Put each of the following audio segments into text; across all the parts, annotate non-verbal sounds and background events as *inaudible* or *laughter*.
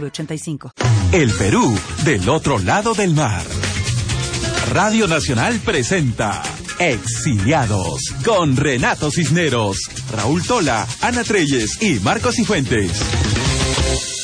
906985. El Perú del otro lado del mar. Radio Nacional presenta Exiliados con Renato Cisneros, Raúl Tola, Ana Treyes y Marcos Cifuentes.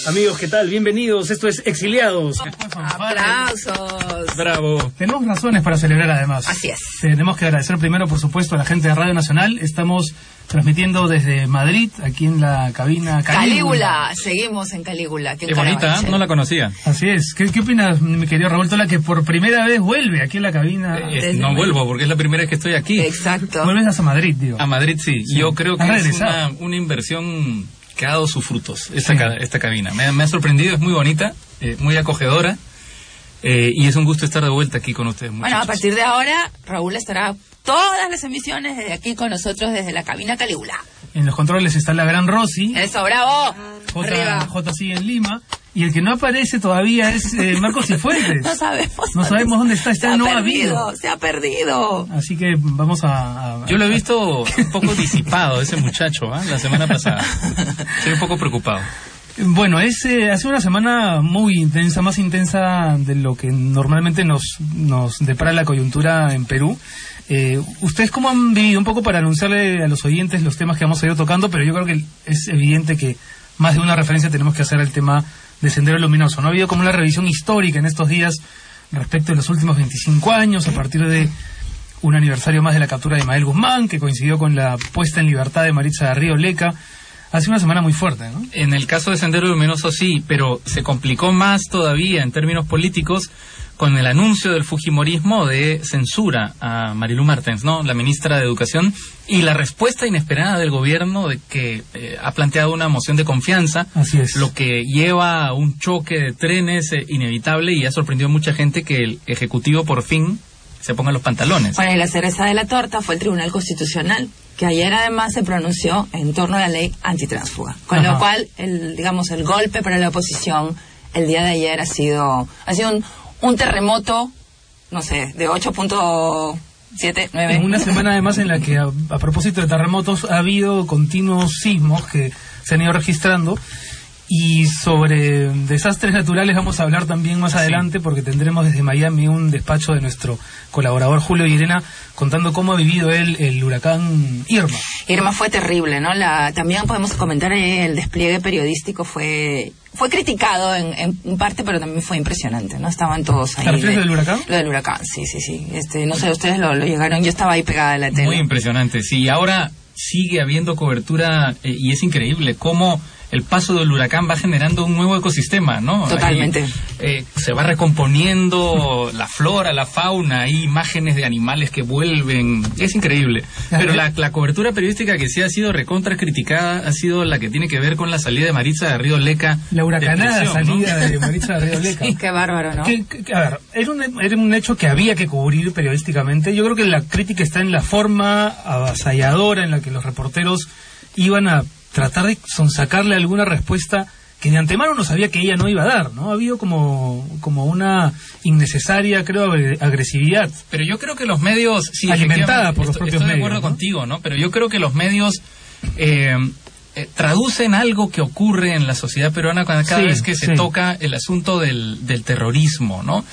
Amigos, ¿qué tal? Bienvenidos. Esto es Exiliados. Aplausos. Bravo. Tenemos razones para celebrar además. Así es. Tenemos que agradecer primero, por supuesto, a la gente de Radio Nacional. Estamos transmitiendo desde Madrid, aquí en la cabina Calígula. Calígula. Seguimos en Calígula. Qué bonita, no la conocía. Así es. ¿Qué, qué opinas, mi querido Raúl Tola, que por primera vez vuelve aquí en la cabina? Eh, no vuelvo porque es la primera vez que estoy aquí. Exacto. Vuelves a Madrid, digo. A Madrid sí. Yo creo que es una inversión que ha dado sus frutos, esta, Sí. ca- esta cabina. Me, ha- me ha sorprendido, es muy bonita, eh, muy acogedora. eh, y es un gusto estar de vuelta aquí con ustedes. Bueno, a muchachos. partir de ahora, Raúl estará todas las emisiones desde aquí con nosotros desde la cabina Calígula. En los controles está la gran Rosy. Eso, bravo. J, Arriba. J sigue en Lima. Y el que no aparece todavía es eh, Marcos Cifuentes. *laughs* No sabemos. No sabemos dónde está, Se está ha no ha perdido, habido. se ha perdido. Así que vamos a... a- Yo lo he visto un poco disipado, ese muchacho, ¿ah? la semana pasada. Estoy un poco preocupado. Bueno, es, eh, ha sido una semana muy intensa, más intensa de lo que normalmente nos, nos depara la coyuntura en Perú. Eh, ¿Ustedes cómo han vivido? Un poco para anunciarle a los oyentes los temas que hemos ido tocando, pero yo creo que es evidente que más de una referencia tenemos que hacer al tema de Sendero Luminoso. ¿No ha habido como una revisión histórica en estos días respecto de los últimos 25 años, a partir de un aniversario más de la captura de Mael Guzmán, que coincidió con la puesta en libertad de Maritza Río Leca? Ha sido una semana muy fuerte, ¿no? En el caso de Sendero Luminoso sí, pero se complicó más todavía en términos políticos con el anuncio del Fujimorismo de censura a Marilu Martens, ¿no? La ministra de Educación, y la respuesta inesperada del gobierno de que eh, ha planteado una moción de confianza, Así es. lo que lleva a un choque de trenes eh, inevitable y ha sorprendido a mucha gente que el Ejecutivo por fin se ponga los pantalones. Bueno, y la cereza de la torta fue el Tribunal Constitucional, que ayer además se pronunció en torno a la ley antitransfuga. Con Ajá. lo cual, el, digamos, el golpe para la oposición el día de ayer ha sido, ha sido un, un terremoto, no sé, de 8.7, 9. En una semana además en la que a, a propósito de terremotos ha habido continuos sismos que se han ido registrando y sobre desastres naturales vamos a hablar también más adelante porque tendremos desde Miami un despacho de nuestro colaborador Julio Irena contando cómo ha vivido él el huracán Irma. Irma fue terrible, ¿no? La, también podemos comentar eh, el despliegue periodístico fue fue criticado en, en parte, pero también fue impresionante, ¿no? Estaban todos ahí. ¿Te refieres de- del huracán? Lo del huracán, sí, sí, sí. Este, no sé, ustedes lo, lo llegaron, yo estaba ahí pegada a la tele. Muy impresionante, sí. Ahora sigue habiendo cobertura eh, y es increíble cómo el paso del huracán va generando un nuevo ecosistema, ¿no? Totalmente. Ahí, eh, se va recomponiendo la flora, la fauna, hay imágenes de animales que vuelven. Es increíble. Pero la, la cobertura periodística que sí ha sido recontra criticada ha sido la que tiene que ver con la salida de Maritza de Río Leca. La huracanada de prisión, ¿no? salida de Maritza de Río *laughs* Leca. Qué bárbaro, ¿no? Que- que- a ver, era un, era un hecho que había que cubrir periodísticamente. Yo creo que la crítica está en la forma avasalladora en la que los reporteros iban a tratar de sonsacarle alguna respuesta que de antemano no sabía que ella no iba a dar, ¿no? Ha habido como, como una innecesaria, creo, agre- agresividad. Pero yo creo que los medios... Sí, Alimentada por los estoy- propios estoy de medios, acuerdo ¿no? contigo, ¿no? Pero yo creo que los medios eh, eh, traducen algo que ocurre en la sociedad peruana cada, cada Sí, vez que se sí. toca el asunto del, del terrorismo, ¿no?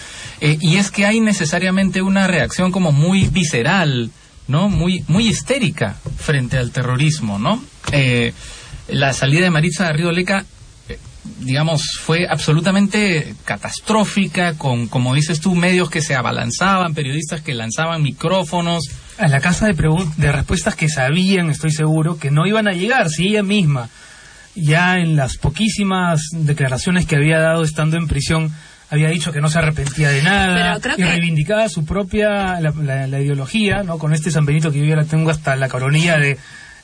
Eh, y es que hay necesariamente una reacción como muy visceral, ¿no? Muy, muy histérica frente al terrorismo, ¿no? Eh, la salida de Maritza de Río Leca eh, digamos, fue absolutamente catastrófica, con, como dices tú, medios que se abalanzaban, periodistas que lanzaban micrófonos. A la casa de, de respuestas que sabían, estoy seguro, que no iban a llegar, si ella misma, ya en las poquísimas declaraciones que había dado estando en prisión, había dicho que no se arrepentía de nada y que- reivindicaba su propia la, la- la ideología, ¿no? Con este San Benito que yo ya la tengo hasta la coronilla de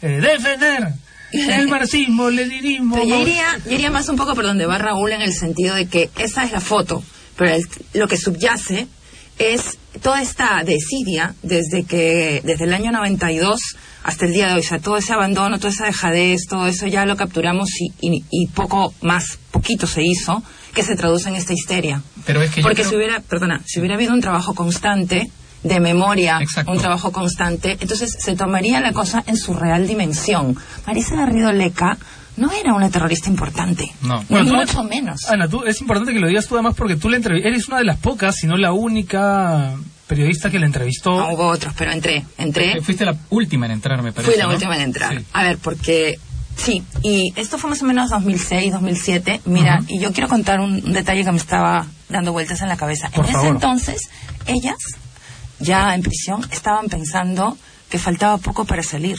eh, defender el marxismo, el leninismo. Pero yo iría, yo iría más un poco por donde va Raúl en el sentido de que esa es la foto, pero el- lo que subyace es toda esta desidia desde que desde el año 92 hasta el día de hoy, o sea, todo ese abandono, toda esa dejadez, todo eso ya lo capturamos y, y- y poco más, poquito se hizo, que se traduce en esta histeria. Pero es que Porque creo- si hubiera, perdona, si hubiera habido un trabajo constante de memoria, Exacto. un trabajo constante, entonces se tomaría la cosa en su real dimensión. Marisa Garrido Leca no era una terrorista importante, No. ni Bueno, tú- mucho menos. Ana, tú, es importante que lo digas tú además porque tú la eres una de las pocas, si no la única periodista que la entrevistó. No, hubo otros, pero entré, entré. Eh, Fuiste la última en entrar, me parece. Fui la ¿no? última en entrar. Sí. A ver, porque sí, y esto fue más o menos 2006, 2007. Mira, Ujú. y yo quiero contar un, un detalle que me estaba dando vueltas en la cabeza. Por en ese entonces, ellas, ya en prisión, estaban pensando que faltaba poco para salir.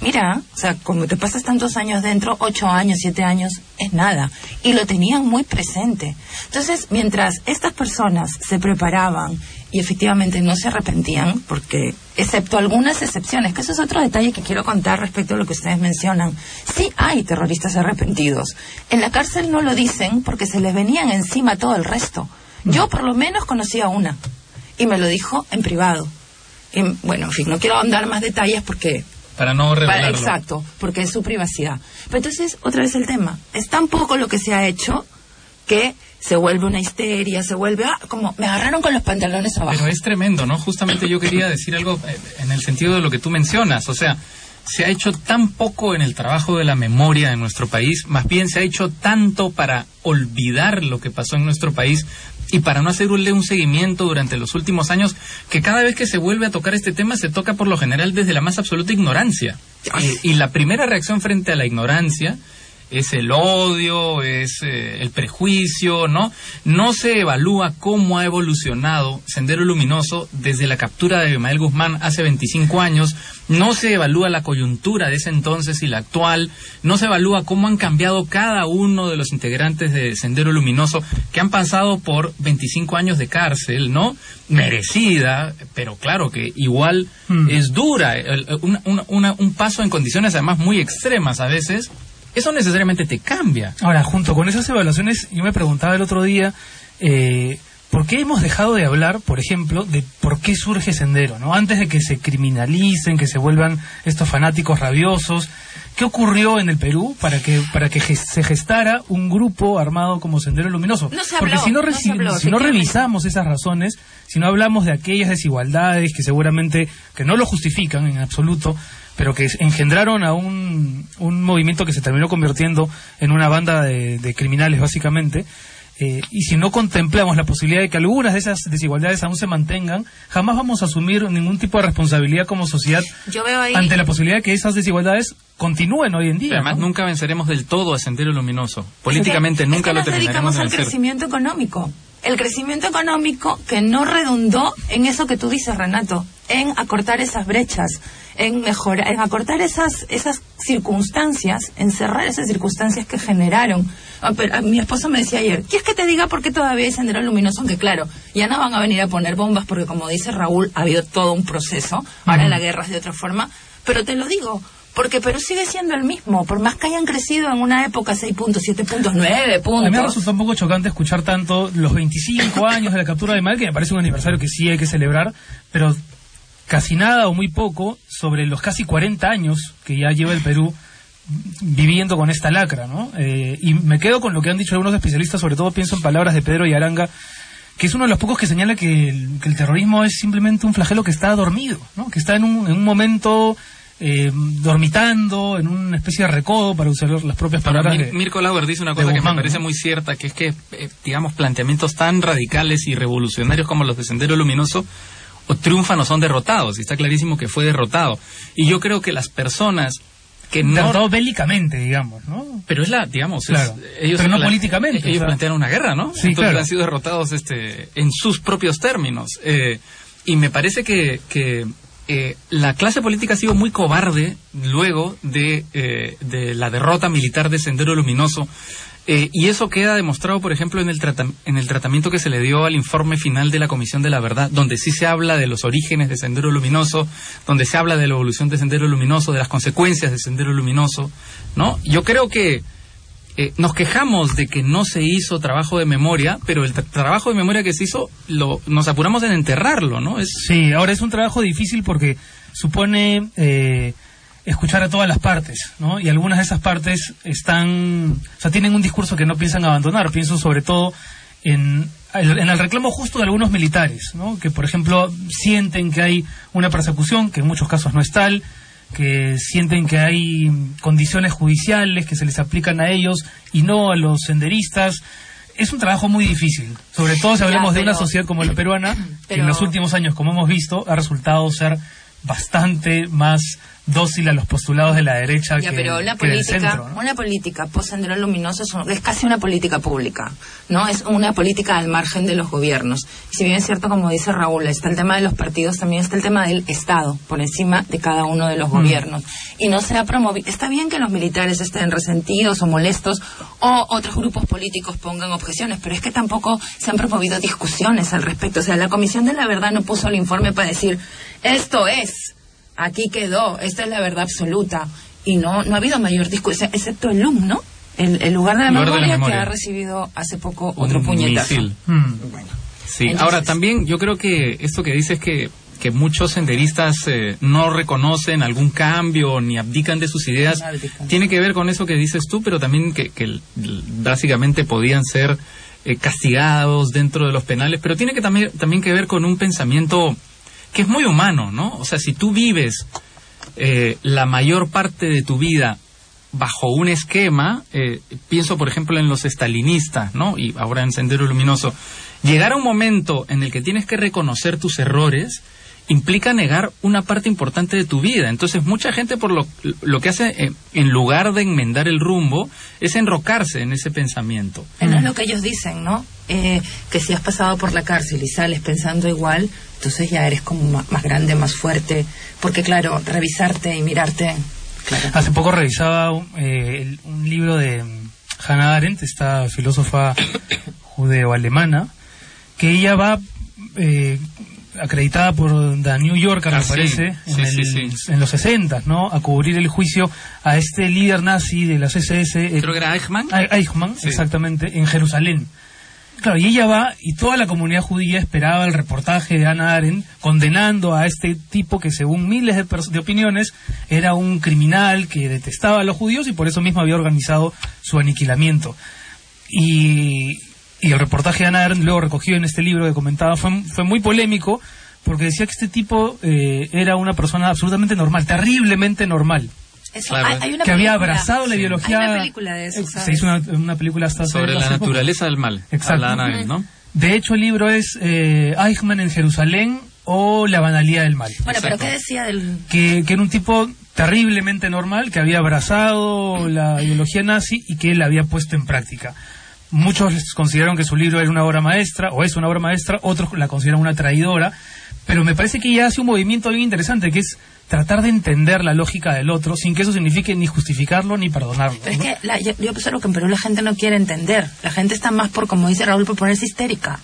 Mira, o sea, como te pasas tantos años dentro, ocho años, siete años, es nada. Y lo tenían muy presente. Entonces, mientras estas personas se preparaban y efectivamente no se arrepentían, porque, excepto algunas excepciones, que eso es otro detalle que quiero contar respecto a lo que ustedes mencionan, sí hay terroristas arrepentidos. En la cárcel no lo dicen porque se les venían encima todo el resto. Yo por lo menos conocía una y me lo dijo en privado. Y, bueno, en fin, no quiero ahondar más detalles porque Para no para- revelarlo. exacto, porque es su privacidad. Pero entonces, otra vez el tema. Es tan poco lo que se ha hecho que se vuelve una histeria, se vuelve, ah, como me agarraron con los pantalones abajo. Pero es tremendo, ¿no? Justamente yo quería decir algo eh, en el sentido de lo que tú mencionas. O sea, se ha hecho tan poco en el trabajo de la memoria en nuestro país, más bien se ha hecho tanto para olvidar lo que pasó en nuestro país y para no hacerle un seguimiento durante los últimos años, que cada vez que se vuelve a tocar este tema se toca por lo general desde la más absoluta ignorancia. Y, y la primera reacción frente a la ignorancia es el odio, es eh, el prejuicio, ¿no? No se evalúa cómo ha evolucionado Sendero Luminoso desde la captura de Abimael Guzmán hace 25 años, no se evalúa la coyuntura de ese entonces y la actual, no se evalúa cómo han cambiado cada uno de los integrantes de Sendero Luminoso que han pasado por 25 años de cárcel, ¿no? Merecida, pero claro que igual Mm. es dura, el- el- una- una- una- un paso en condiciones además muy extremas a veces, eso necesariamente te cambia. Ahora, junto con esas evaluaciones, yo me preguntaba el otro día, eh, ¿por qué hemos dejado de hablar, por ejemplo, de por qué surge Sendero? ¿no? Antes de que se criminalicen, que se vuelvan estos fanáticos rabiosos, ¿qué ocurrió en el Perú para que para que se gestara un grupo armado como Sendero Luminoso? No se Porque si no, no reci- se habló, si no revisamos esas razones, si no hablamos de aquellas desigualdades que seguramente que no lo justifican en absoluto, pero que engendraron a un, un movimiento que se terminó convirtiendo en una banda de, de criminales básicamente, eh, y si no contemplamos la posibilidad de que algunas de esas desigualdades aún se mantengan, jamás vamos a asumir ningún tipo de responsabilidad como sociedad Yo veo ahí... ante la posibilidad de que esas desigualdades continúen hoy en día. Además, ¿no? nunca venceremos del todo a Sendero Luminoso. Políticamente Es que- nunca es que lo nos terminaremos dedicamos de al crecimiento económico. El crecimiento económico que no redundó en eso que tú dices, Renato, en acortar esas brechas, en mejorar, en acortar esas esas circunstancias, en cerrar esas circunstancias que generaron. Ah, pero, ah, mi esposo me decía ayer, ¿quieres que te diga por qué todavía hay sendero luminoso? Aunque claro, ya no van a venir a poner bombas porque como dice Raúl, ha habido todo un proceso. Ahora Ujú. la guerra es de otra forma. Pero te lo digo, porque Perú sigue siendo el mismo, por más que hayan crecido en una época 6 puntos, 7 puntos, 9 A mí me puntos. resultó un poco chocante escuchar tanto los 25 años de la captura de Mal, que me parece un aniversario que sí hay que celebrar, pero casi nada o muy poco sobre los casi 40 años que ya lleva el Perú viviendo con esta lacra, ¿no? Eh, y me quedo con lo que han dicho algunos especialistas, sobre todo pienso en palabras de Pedro Yaranga, que es uno de los pocos que señala que el, que el terrorismo es simplemente un flagelo que está dormido, ¿no? Que está en un, en un momento eh, dormitando, en una especie de recodo, para usar las propias Ahora, palabras Mir- Mirko Lauer dice una cosa que me parece ¿no? muy cierta, que es que, eh, digamos, planteamientos tan radicales y revolucionarios como los de Sendero Luminoso o triunfan o son derrotados, y está clarísimo que fue derrotado. Y yo creo que las personas que no... derrotado bélicamente, digamos, ¿no? Pero es la, digamos, es- ellos Pero no políticamente, Ellos o sea. plantearon una guerra, ¿no? Sí, Entonces claro. han sido derrotados este, en sus propios términos. Eh, y me parece que, que eh, la clase política ha sido muy cobarde luego de, eh, de la derrota militar de Sendero Luminoso. Eh, y eso queda demostrado, por ejemplo, en el, en el tratamiento que se le dio al informe final de la Comisión de la Verdad, donde sí se habla de los orígenes de Sendero Luminoso, donde se habla de la evolución de Sendero Luminoso, de las consecuencias de Sendero Luminoso, ¿no? Yo creo que eh, nos quejamos de que no se hizo trabajo de memoria, pero el trabajo de memoria que se hizo, lo, nos apuramos en enterrarlo, ¿no? Es... Sí, ahora es un trabajo difícil porque supone eh, escuchar a todas las partes, ¿no? Y algunas de esas partes están, o sea, tienen un discurso que no piensan abandonar. Pienso sobre todo en, en el reclamo justo de algunos militares, ¿no? Que, por ejemplo, sienten que hay una persecución, que en muchos casos no es tal, que sienten que hay condiciones judiciales que se les aplican a ellos y no a los senderistas. Es un trabajo muy difícil, sobre todo si hablamos de una sociedad como la peruana, que en los últimos años, como hemos visto, ha resultado ser bastante más dócil a los postulados de la derecha que, pero la política, Una política post-sendero luminoso es, casi una política pública, ¿no? Es una política al margen de los gobiernos. si bien es cierto, como dice Raúl, está el tema de los partidos, también está el tema del Estado, por encima de cada uno de los mm. gobiernos. Y no se ha promovido... Está bien que los militares estén resentidos o molestos o otros grupos políticos pongan objeciones, pero es que tampoco se han promovido discusiones al respecto. O sea, la Comisión de la Verdad no puso el informe para decir, esto es aquí quedó, esta es la verdad absoluta. Y no, no ha habido mayor discusión, excepto el LUM, ¿no? El, lugar, de la, memoria, que ha recibido hace poco otro puñetazo. Hmm. sí, ahora también yo creo que esto que dices que que muchos senderistas eh, no reconocen algún cambio ni abdican de sus ideas, tiene que ver con eso que dices tú, pero también que, que básicamente podían ser eh, castigados dentro de los penales, pero tiene que también, también que ver con un pensamiento que es muy humano, ¿no? O sea, si tú vives eh, la mayor parte de tu vida bajo un esquema, eh, pienso por ejemplo en los estalinistas, ¿no? Y ahora en Sendero Luminoso, llegar a un momento en el que tienes que reconocer tus errores implica negar una parte importante de tu vida. Entonces, mucha gente por lo, lo que hace, eh, en lugar de enmendar el rumbo, es enrocarse en ese pensamiento. No es lo que ellos dicen, ¿no? Eh, que si has pasado por la cárcel y sales pensando igual, entonces ya eres como más, grande, más fuerte. Porque, claro, revisarte y mirarte. Hace poco revisaba eh, un libro de Hannah Arendt, esta filósofa *coughs* judeo-alemana, que ella va acreditada por The New Yorker, me ah, parece, en, los 60, ¿no? A cubrir el juicio a este líder nazi de las SS. Creo que era Eichmann. Eichmann, exactamente, en Jerusalén. Claro, y ella va y toda la comunidad judía esperaba el reportaje de Anna Arendt condenando a este tipo que según miles de, de, opiniones era un criminal que detestaba a los judíos y por eso mismo había organizado su aniquilamiento. Y, y el reportaje de Ana Ernst, luego recogido en este libro que comentaba, fue, fue muy polémico porque decía que este tipo eh, era una persona absolutamente normal, terriblemente normal. que había abrazado la ideología. Hay una película de eso. Se hizo una, película hasta sobre la naturaleza del mal. Exacto. ¿no? De hecho, el libro es eh, Eichmann en Jerusalén o La banalidad del mal. Bueno, pero ¿qué decía del...? Que, que era un tipo terriblemente normal, que había abrazado la ideología nazi y que él la había puesto en práctica. Muchos consideraron que su libro era una obra maestra, o es una obra maestra, otros la consideran una traidora, pero me parece que ella hace un movimiento bien interesante, que es tratar de entender la lógica del otro sin que eso signifique ni justificarlo ni perdonarlo. es que yo, yo observo que en Perú la gente no quiere entender. La gente está más por, como dice Raúl, por ponerse histérica.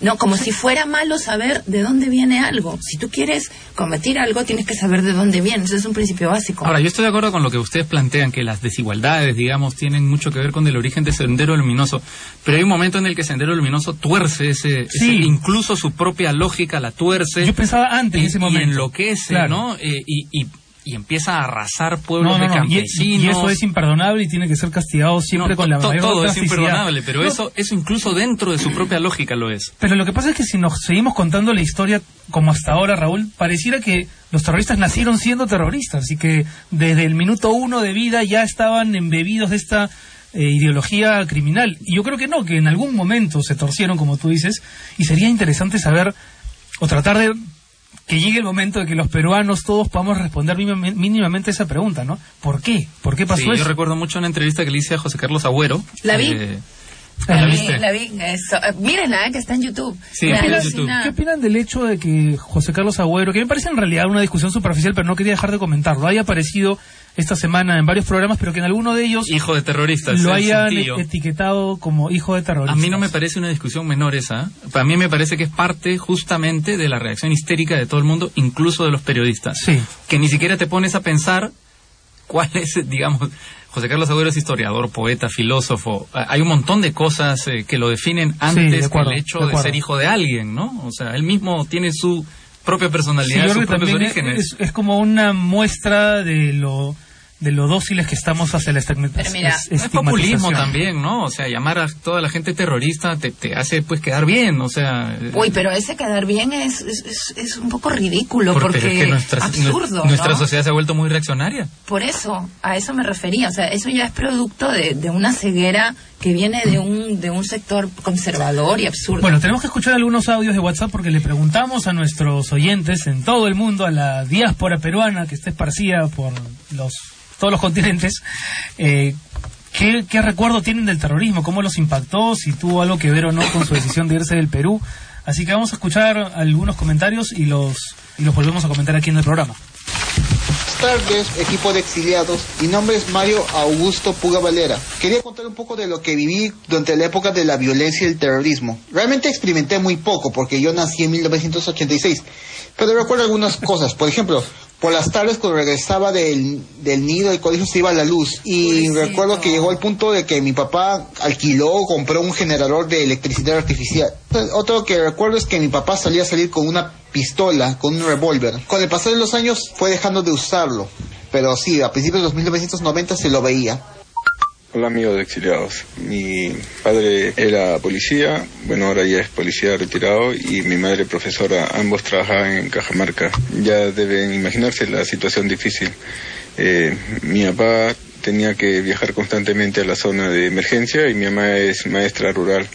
No, como si fuera malo saber de dónde viene algo. Si tú quieres cometer algo, tienes que saber de dónde viene. Ese es un principio básico. Ahora, yo estoy de acuerdo con lo que ustedes plantean, que las desigualdades, digamos, tienen mucho que ver con el origen de Sendero Luminoso. Pero hay un momento en el que Sendero Luminoso tuerce ese, incluso su propia lógica la tuerce. Yo pensaba antes, en ese momento. Y enloquece, ¿no? Eh, y, y y empieza a arrasar pueblos de campesinos. Y, eso es imperdonable y tiene que ser castigado siempre con la mayor Todo es imperdonable, pero eso, eso incluso dentro de su propia lógica lo es. Pero lo que pasa es que si nos seguimos contando la historia como hasta ahora, Raúl, pareciera que los terroristas nacieron siendo terroristas y que desde el minuto uno de vida ya estaban embebidos de esta eh, ideología criminal. Y yo creo que no, que en algún momento se torcieron, como tú dices, y sería interesante saber o tratar de que llegue el momento de que los peruanos todos podamos responder mínimamente esa pregunta, ¿no? ¿Por qué? ¿Por qué pasó eso? Yo recuerdo mucho una entrevista que le hice a José Carlos Agüero. ¿La vi? Eh, ¿La vi, viste? la vi, eso. Eh, Mírenla, eh, que está en YouTube. Sí, está en. YouTube. ¿Qué opinan del hecho de que José Carlos Agüero, que me parece en realidad una discusión superficial, pero no quería dejar de comentarlo, haya aparecido esta semana en varios programas, pero que en alguno de ellos Hijo de terroristas. lo hayan etiquetado como hijo de terrorista? A mí no me parece una discusión menor esa. Para mí me parece que es parte justamente de la reacción histérica de todo el mundo, incluso de los periodistas. Sí. Que ni siquiera te pones a pensar cuál es, digamos, José Carlos Agüero es historiador, poeta, filósofo. Ah, Hay un montón de cosas eh, que lo definen de antes acuerdo, que el hecho de de, ser hijo de alguien, ¿no? O sea, él mismo tiene su propia Sí, personalidad, sus propios orígenes. es, es como una muestra de lo de lo dóciles que estamos hacia la estigma- Pero mira, es- Es populismo estigmatización. también, ¿no? O sea, llamar a toda la gente terrorista te, te hace pues quedar bien, o sea... eh, Uy, pero ese quedar bien es, es, es- un poco ridículo Por- porque pero es que nuestra, absurdo, nuestra ¿no? sociedad se ha vuelto muy reaccionaria. Por eso, a eso me refería. O sea, eso ya es producto de, de una ceguera que viene de un, de un sector conservador y absurdo. Bueno, tenemos que escuchar algunos audios de WhatsApp porque le preguntamos a nuestros oyentes en todo el mundo, a la diáspora peruana que está esparcida por los todos los continentes, eh, ¿qué, qué recuerdo tienen del terrorismo? ¿Cómo los impactó? Si tuvo algo que ver o no con su decisión de irse del Perú. Así que vamos a escuchar algunos comentarios y los, y los volvemos a comentar aquí en el programa. Tardes, equipo de exiliados. Mi nombre es Mario Augusto Puga Valera. Quería contar un poco de lo que viví durante la época de la violencia y el terrorismo. Realmente experimenté muy poco porque yo nací en 1986, pero recuerdo algunas cosas. Por ejemplo, por las tardes cuando regresaba del, del nido del colegio se iba la luz y recuerdo que llegó el punto de que mi papá alquiló o compró un generador de electricidad artificial. Otro que recuerdo es que mi papá salía a salir con una pistola, con un revólver. Con el pasar de los años fue dejando de usarlo, pero sí, a principios de los 1990 se lo veía. Hola amigos de exiliados. Mi padre era policía, bueno ahora ya es policía retirado y mi madre profesora, ambos trabajaban en Cajamarca. Ya deben imaginarse la situación difícil. Eh, mi papá tenía que viajar constantemente a la zona de emergencia y mi mamá es maestra rural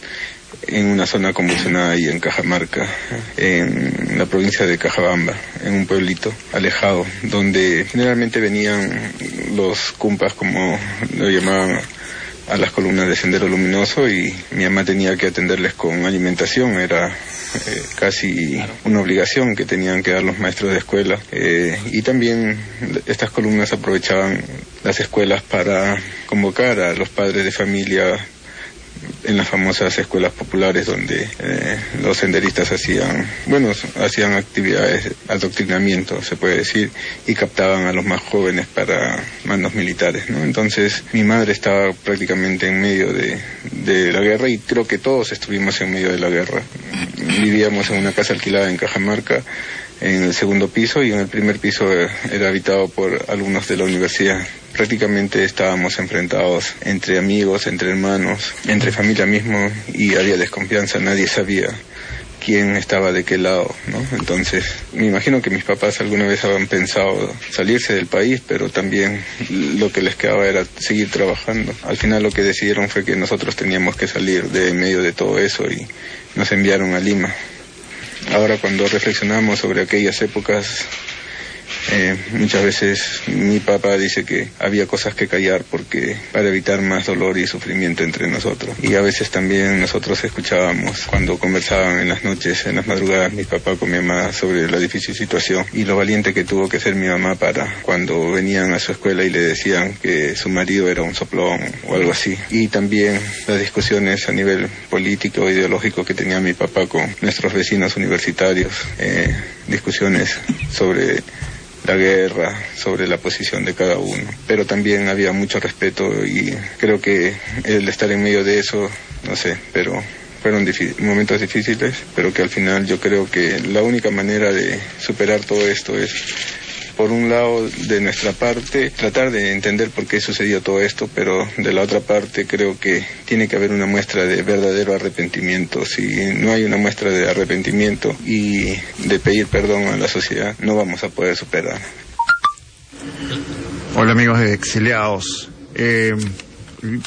en una zona convulsionada ahí en Cajamarca, en la provincia de Cajabamba, en un pueblito alejado, donde generalmente venían los cumpas, como lo llamaban a las columnas de Sendero Luminoso, y mi mamá tenía que atenderles con alimentación, era eh, casi una obligación que tenían que dar los maestros de escuela. Eh, y también estas columnas aprovechaban las escuelas para convocar a los padres de familia en las famosas escuelas populares donde eh, los senderistas hacían, bueno, hacían actividades, adoctrinamiento, se puede decir, y captaban a los más jóvenes para mandos militares, ¿no? Entonces, mi madre estaba prácticamente en medio de, de la guerra y creo que todos estuvimos en medio de la guerra. Vivíamos en una casa alquilada en Cajamarca, en el segundo piso y en el primer piso eh, era habitado por alumnos de la universidad. Prácticamente estábamos enfrentados entre amigos, entre hermanos, entre familia mismo y había desconfianza, nadie sabía quién estaba de qué lado, ¿no? Entonces, me imagino que mis papás alguna vez habían pensado salirse del país, pero también lo que les quedaba era seguir trabajando. Al final lo que decidieron fue que nosotros teníamos que salir de medio de todo eso y nos enviaron a Lima. Ahora cuando reflexionamos sobre aquellas épocas, eh, muchas veces mi papá dice que había cosas que callar porque para evitar más dolor y sufrimiento entre nosotros. Y a veces también nosotros escuchábamos cuando conversaban en las noches, en las madrugadas, mi papá con mi mamá sobre la difícil situación y lo valiente que tuvo que ser mi mamá para cuando venían a su escuela y le decían que su marido era un soplón o algo así. Y también las discusiones a nivel político, ideológico que tenía mi papá con nuestros vecinos universitarios, eh, discusiones sobre la guerra, sobre la posición de cada uno. Pero también había mucho respeto y creo que el estar en medio de eso, no sé, pero fueron momentos difíciles, pero que al final yo creo que la única manera de superar todo esto es, por un lado, de nuestra parte, tratar de entender por qué sucedió todo esto, pero de la otra parte creo que tiene que haber una muestra de verdadero arrepentimiento. Si no hay una muestra de arrepentimiento y de pedir perdón a la sociedad, no vamos a poder superar. Hola amigos de Exiliados. Eh,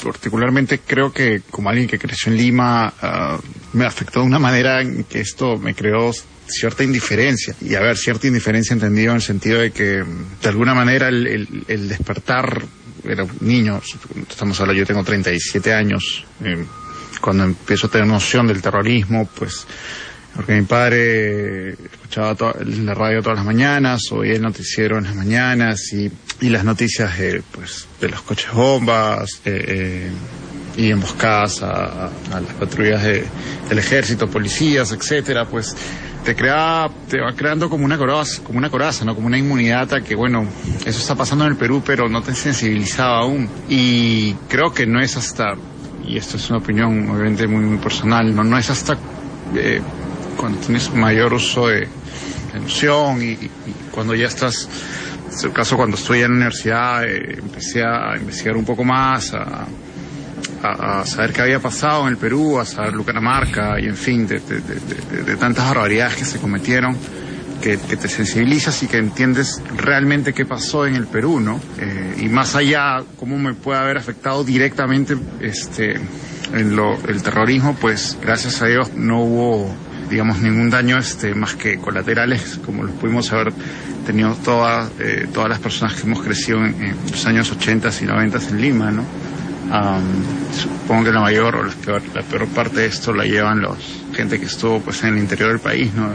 particularmente creo que como alguien que creció en Lima ah, me afectó de una manera en que esto me creó cierta indiferencia. Y a ver, cierta indiferencia entendido en el sentido de que mm, de alguna manera el, el- el despertar era un niño, estamos hablando, yo tengo 37 años, eh, cuando empiezo a tener noción del terrorismo, pues porque mi padre escuchaba la radio todas las mañanas, oía el noticiero en las mañanas y, y las noticias de, pues, de los coches bombas eh, eh, y emboscadas a, a, las patrullas de, del ejército, policías, etcétera, pues te crea, te va creando como una coraza, como una coraza, ¿no? Como una inmunidad a que, bueno, eso está pasando en el Perú, pero no te sensibilizaba aún. Y creo que no es hasta, y esto es una opinión obviamente muy, muy personal, no, no es hasta eh, cuando tienes mayor uso de emoción y, y, cuando ya estás, en el caso cuando estoy en la universidad, eh, empecé a investigar un poco más, a, saber qué había pasado en el Perú, a saber Lucanamarca y en fin, de, tantas barbaridades que se cometieron. Que, que, te sensibilizas y que entiendes realmente qué pasó en el Perú, ¿no? Eh, y más allá, cómo me puede haber afectado directamente este, en lo, el terrorismo, pues gracias a Dios no hubo digamos, ningún daño este, más que colaterales, como los pudimos haber tenido todas, eh, todas las personas que hemos crecido en, en, los años 80 y 90 en Lima, ¿no? Um, supongo que la mayor o la peor, la peor, parte de esto la llevan los gente que estuvo pues en el interior del país, ¿no?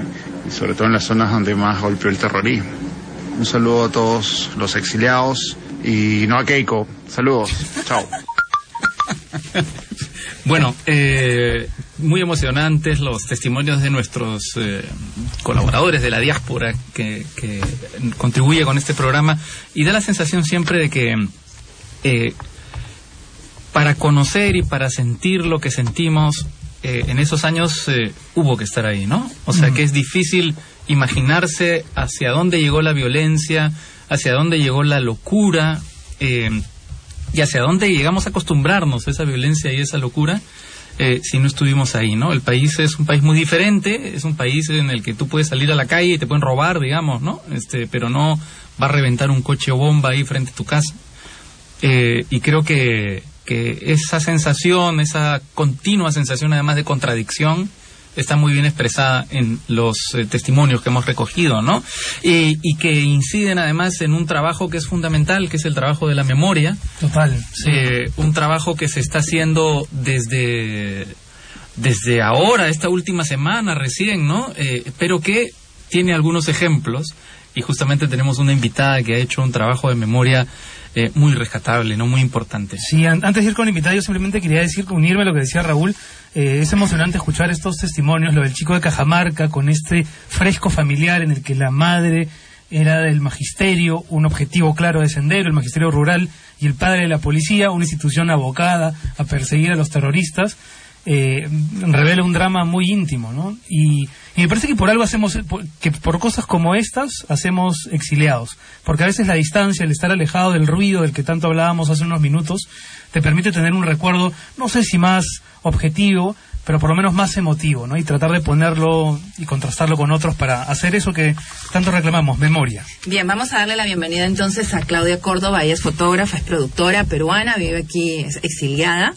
Y sobre todo en las zonas donde más golpeó el terrorismo. Un saludo a todos los exiliados y no a Keiko. Saludos. Chao. *laughs* Bueno, eh, muy emocionantes los testimonios de nuestros eh, colaboradores de la diáspora que, que, contribuye con este programa y da la sensación siempre de que eh, para conocer y para sentir lo que sentimos eh, en esos años hubo que estar ahí, ¿no? O sea, que es difícil imaginarse hacia dónde llegó la violencia, hacia dónde llegó la locura y hacia dónde llegamos a acostumbrarnos a esa violencia y esa locura eh, si no estuvimos ahí, ¿no? El país es un país muy diferente, es un país en el que tú puedes salir a la calle y te pueden robar, digamos, ¿no? Este, pero no va a reventar un coche o bomba ahí frente a tu casa. Eh, y creo que, que esa sensación, esa continua sensación además de contradicción, está muy bien expresada en los eh, testimonios que hemos recogido, ¿no? Y, y, que inciden además en un trabajo que es fundamental, que es el trabajo de la memoria. Total. Sí. Eh, un trabajo que se está haciendo desde desde ahora, esta última semana recién, ¿no? Eh, pero que tiene algunos ejemplos y justamente tenemos una invitada que ha hecho un trabajo de memoria eh, muy rescatable, no muy importante. Sí, an antes de ir con el invitado, yo simplemente quería decir, unirme a lo que decía Raúl. Eh, es emocionante escuchar estos testimonios, lo del chico de Cajamarca, con este fresco familiar en el que la madre era del magisterio, un objetivo claro de sendero, el magisterio rural, y el padre de la policía, una institución abocada a perseguir a los terroristas. Eh, revela un drama muy íntimo, ¿no? Y, y, me parece que por algo hacemos, que por cosas como estas hacemos exiliados, porque a veces la distancia, el estar alejado del ruido del que tanto hablábamos hace unos minutos, te permite tener un recuerdo, no sé si más objetivo, pero por lo menos más emotivo, ¿no? Y tratar de ponerlo y contrastarlo con otros para hacer eso que tanto reclamamos, memoria. Bien, vamos a darle la bienvenida entonces a Claudia Córdoba, ella es fotógrafa, es productora peruana, vive aquí, es exiliada.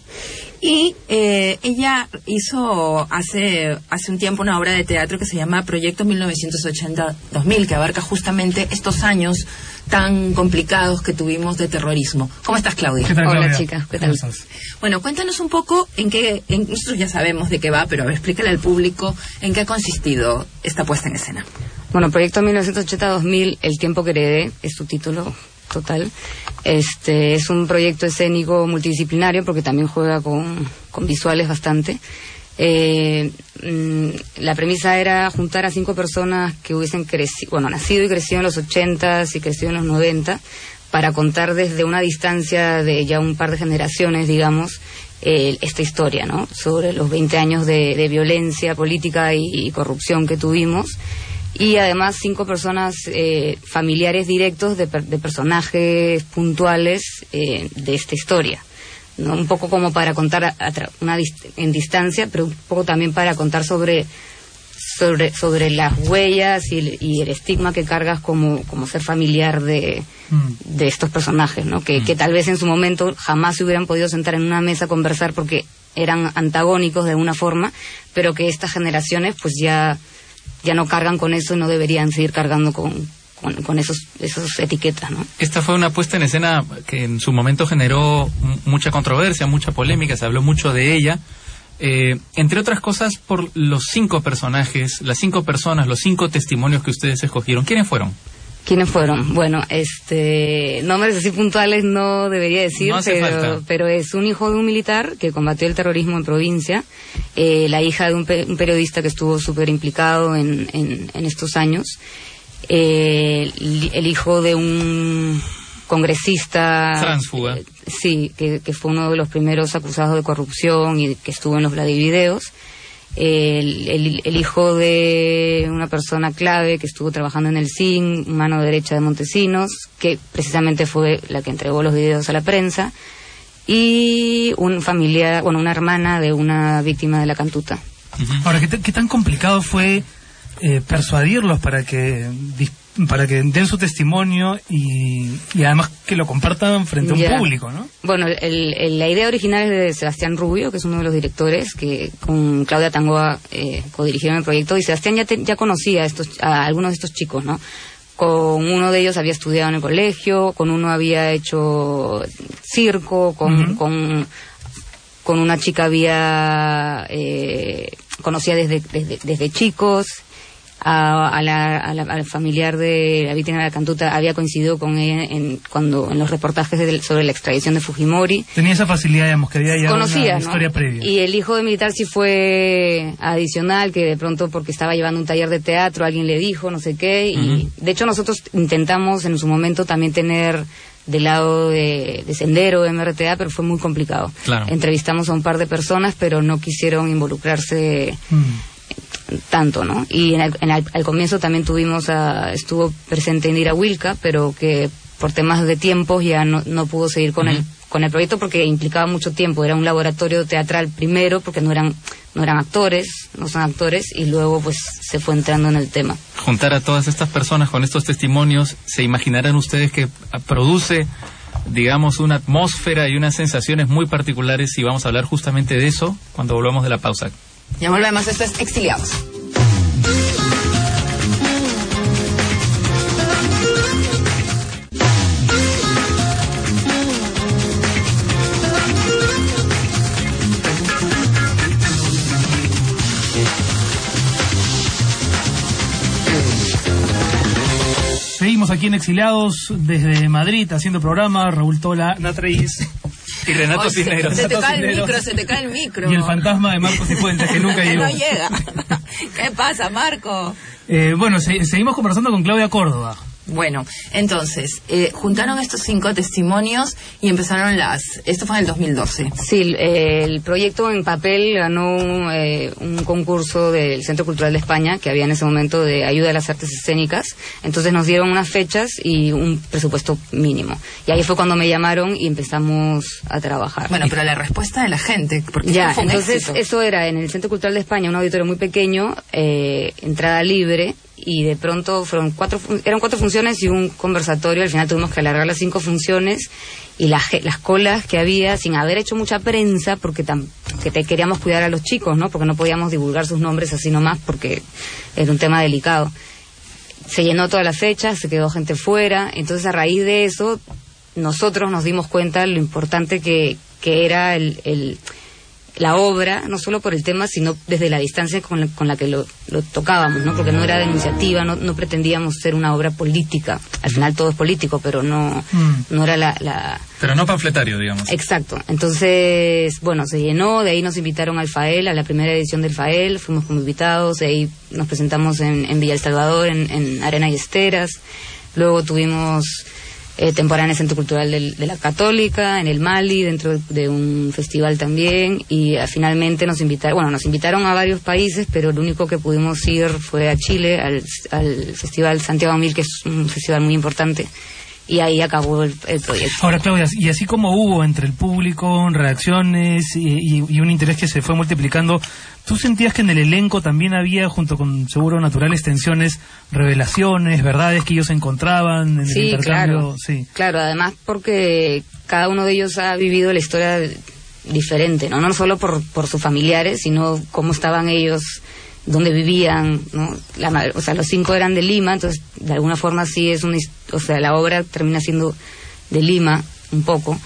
Y eh, ella hizo hace, hace un tiempo una obra de teatro que se llama Proyecto 1980-2000, que abarca justamente estos años tan complicados que tuvimos de terrorismo. ¿Cómo estás, Claudia? ¿Qué tal, Hola, Claudia? chicas. ¿Qué tal? Bueno, cuéntanos un poco en qué, en, nosotros ya sabemos de qué va, pero a ver, explícale al público en qué ha consistido esta puesta en escena. Bueno, Proyecto 1980-2000, El tiempo que heredé, es su título total. Este es un proyecto escénico multidisciplinario porque también juega con, con visuales bastante. Eh, mmm, la premisa era juntar a cinco personas que hubiesen crecido, bueno, nacido y crecido en los 80 y crecido en los 90 para contar desde una distancia de ya un par de generaciones, digamos, eh, esta historia, ¿no? Sobre los 20 años de, violencia política y, corrupción que tuvimos. Y además cinco personas eh, familiares directos de, de personajes puntuales eh, de esta historia. ¿no? Un poco como para contar a, a una dist en distancia, pero un poco también para contar sobre sobre, sobre las huellas y, y, el estigma que cargas como, como ser familiar de, mm. de estos personajes, ¿no? Que, mm. que, tal vez en su momento jamás se hubieran podido sentar en una mesa a conversar porque eran antagónicos de alguna forma, pero que estas generaciones pues ya, ya no cargan con eso y no deberían seguir cargando con, con, esos, esas etiquetas, ¿no? Esta fue una puesta en escena que en su momento generó mucha controversia, mucha polémica, se habló mucho de ella. eh, entre otras cosas por los cinco personajes, las cinco personas, los cinco testimonios que ustedes escogieron. ¿Quiénes fueron? ¿Quiénes fueron? Bueno, este, nombres así puntuales no debería decir, No pero, pero es un hijo de un militar que combatió el terrorismo en provincia, eh, la hija de un, pe- un periodista que estuvo súper implicado en, en, en estos años, eh, el, el hijo de un congresista Tránsfuga. eh, sí, que, que fue uno de los primeros acusados de corrupción y que estuvo en los Vladivideos. El, el- hijo de una persona clave que estuvo trabajando en el CIN, mano derecha de Montesinos, que precisamente fue la que entregó los videos a la prensa, y un familiar, bueno, una hermana de una víctima de la cantuta. Ahora, ¿qué, qué tan complicado fue eh, persuadirlos para que para que den su testimonio y, y además que lo compartan frente a un público, ¿no? Bueno, el- el- la idea original es de Sebastián Rubio, que es uno de los directores, que con Claudia Tangoa eh, codirigieron el proyecto, y Sebastián ya, te- ya conocía a, estos, a algunos de estos chicos, ¿no? Con uno de ellos había estudiado en el colegio, con uno había hecho circo, con, con, con una chica había eh, conocía desde, desde, desde chicos, a, a la, a la- al familiar de la víctima de la cantuta había coincidido con ella en, cuando, en los reportajes del- sobre la extradición de Fujimori. Tenía esa facilidad, digamos, que había ya Conocía, una ¿no? historia previa. Y el hijo de militar sí fue adicional, que de pronto porque estaba llevando un taller de teatro, alguien le dijo, no sé qué. Y de hecho nosotros intentamos en su momento también tener del lado de, de Sendero, de MRTA, pero fue muy complicado. Claro. Entrevistamos a un par de personas, pero no quisieron involucrarse Mm. Tanto, ¿no? Y en el- en el- al comienzo también tuvimos, a, estuvo presente Indira Wilka, pero que por temas de tiempos ya no, no pudo seguir con el con el proyecto porque implicaba mucho tiempo. Era un laboratorio teatral primero porque no eran no eran actores, no son actores y luego pues se fue entrando en el tema. Juntar a todas estas personas con estos testimonios, ¿se imaginarán ustedes que produce, digamos, una atmósfera y unas sensaciones muy particulares y vamos a hablar justamente de eso cuando volvamos de la pausa? Ya volvemos, esto es Exiliados. Seguimos aquí en Exiliados desde Madrid haciendo programa. Raúl Tola, Natreyes Y Renato se- Cisneros. Se te cae el micro, se te cae el micro. y el fantasma de Marcos y Fuentes que nunca *laughs* Que llegó. no llega. *laughs* ¿Qué pasa, Marco? Eh, bueno, se- seguimos conversando con Claudia Córdoba. Bueno, entonces, eh, juntaron estos cinco testimonios y empezaron las... Esto fue en el 2012. Sí, el, el proyecto en papel ganó eh, un concurso del Centro Cultural de España que había en ese momento de ayuda a las artes escénicas. Entonces nos dieron unas fechas y un presupuesto mínimo. Y ahí fue cuando me llamaron y empezamos a trabajar. Bueno, pero la respuesta de la gente, porque Ya, esto fue un entonces éxito. eso era en el Centro Cultural de España, un auditorio muy pequeño, eh, entrada libre, y de pronto fueron cuatro, eran cuatro funciones y un conversatorio, al final tuvimos que alargar las cinco funciones, y la ge- las colas que había, sin haber hecho mucha prensa, porque que te queríamos cuidar a los chicos, ¿no? Porque no podíamos divulgar sus nombres así nomás, porque era un tema delicado. Se llenó todas las fechas, se quedó gente fuera, entonces a raíz de eso nosotros nos dimos cuenta lo importante que, que era el, el- la obra, no solo por el tema, sino desde la distancia con la, con la que lo, lo tocábamos, ¿no? Porque no era de iniciativa, no, no pretendíamos ser una obra política. Al final todo es político, pero no, Mm. no era la, la, Pero no panfletario, digamos. Exacto. Entonces, bueno, se llenó, de ahí nos invitaron al FAEL, a la primera edición del FAEL, fuimos como invitados, de ahí nos presentamos en, en Villa El Salvador, en, en Arena y Esteras, luego tuvimos eh, temporada en el Centro Cultural de la Católica, en el Mali, dentro de un festival también, y eh, finalmente nos invitaron, bueno, nos invitaron a varios países, pero el único que pudimos ir fue a Chile, al, al Festival Santiago Mil, que es un festival muy importante, y ahí acabó el, el proyecto. Ahora, Claudia, y así como hubo entre el público reacciones y, y- y un interés que se fue multiplicando, ¿tú sentías que en el elenco también había, junto con seguro naturales tensiones, revelaciones, verdades que ellos encontraban en el Sí, intercambio? claro. Sí. Claro, además porque cada uno de ellos ha vivido la historia diferente, ¿no? No solo por, por sus familiares, sino cómo estaban ellos, dónde vivían, ¿no? La, o sea, los cinco eran de Lima, entonces de alguna forma sí es una, o sea, la obra termina siendo de Lima un poco.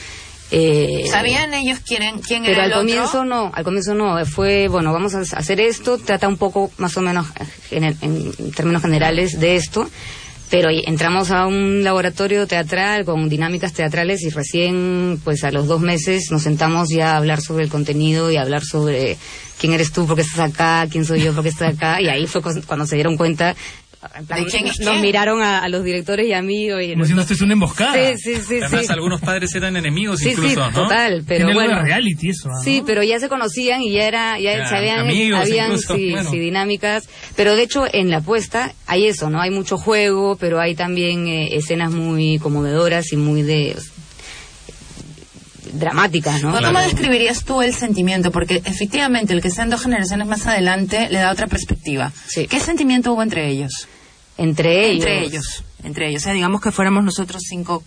Eh, ¿Sabían ellos quién, quién pero era al el otro? comienzo no, al comienzo no, fue, bueno, vamos a hacer esto, trata un poco más o menos en, en términos generales de esto, pero entramos a un laboratorio teatral con dinámicas teatrales y recién, pues a los dos meses nos sentamos ya a hablar sobre el contenido y a hablar sobre quién eres tú, por qué estás acá, quién soy yo, por qué estás acá, y ahí fue cu- cuando se dieron cuenta. En plan, ¿De quién es nos miraron a, a los directores y a mí. oye, Como diciendo, esto es una emboscada. Sí, sí, sí. Además, sí. algunos padres eran enemigos Sí, incluso, sí, ¿no? total, pero Tiene bueno. reality eso. ¿no? Sí, pero ya se conocían y ya era, ya Ya, se habían, amigos habían incluso, sí, bueno. sí, dinámicas. Pero de hecho en la apuesta hay eso, ¿no? Hay mucho juego, pero hay también eh, escenas muy conmovedoras y muy de dramáticas, ¿no? Bueno, ¿Cómo describirías tú el sentimiento? Porque efectivamente el que sean dos generaciones más adelante le da otra perspectiva. Sí. ¿Qué sentimiento hubo entre ellos? Entre ellos. Entre ellos. Entre ellos. O sea, digamos que fuéramos nosotros cinco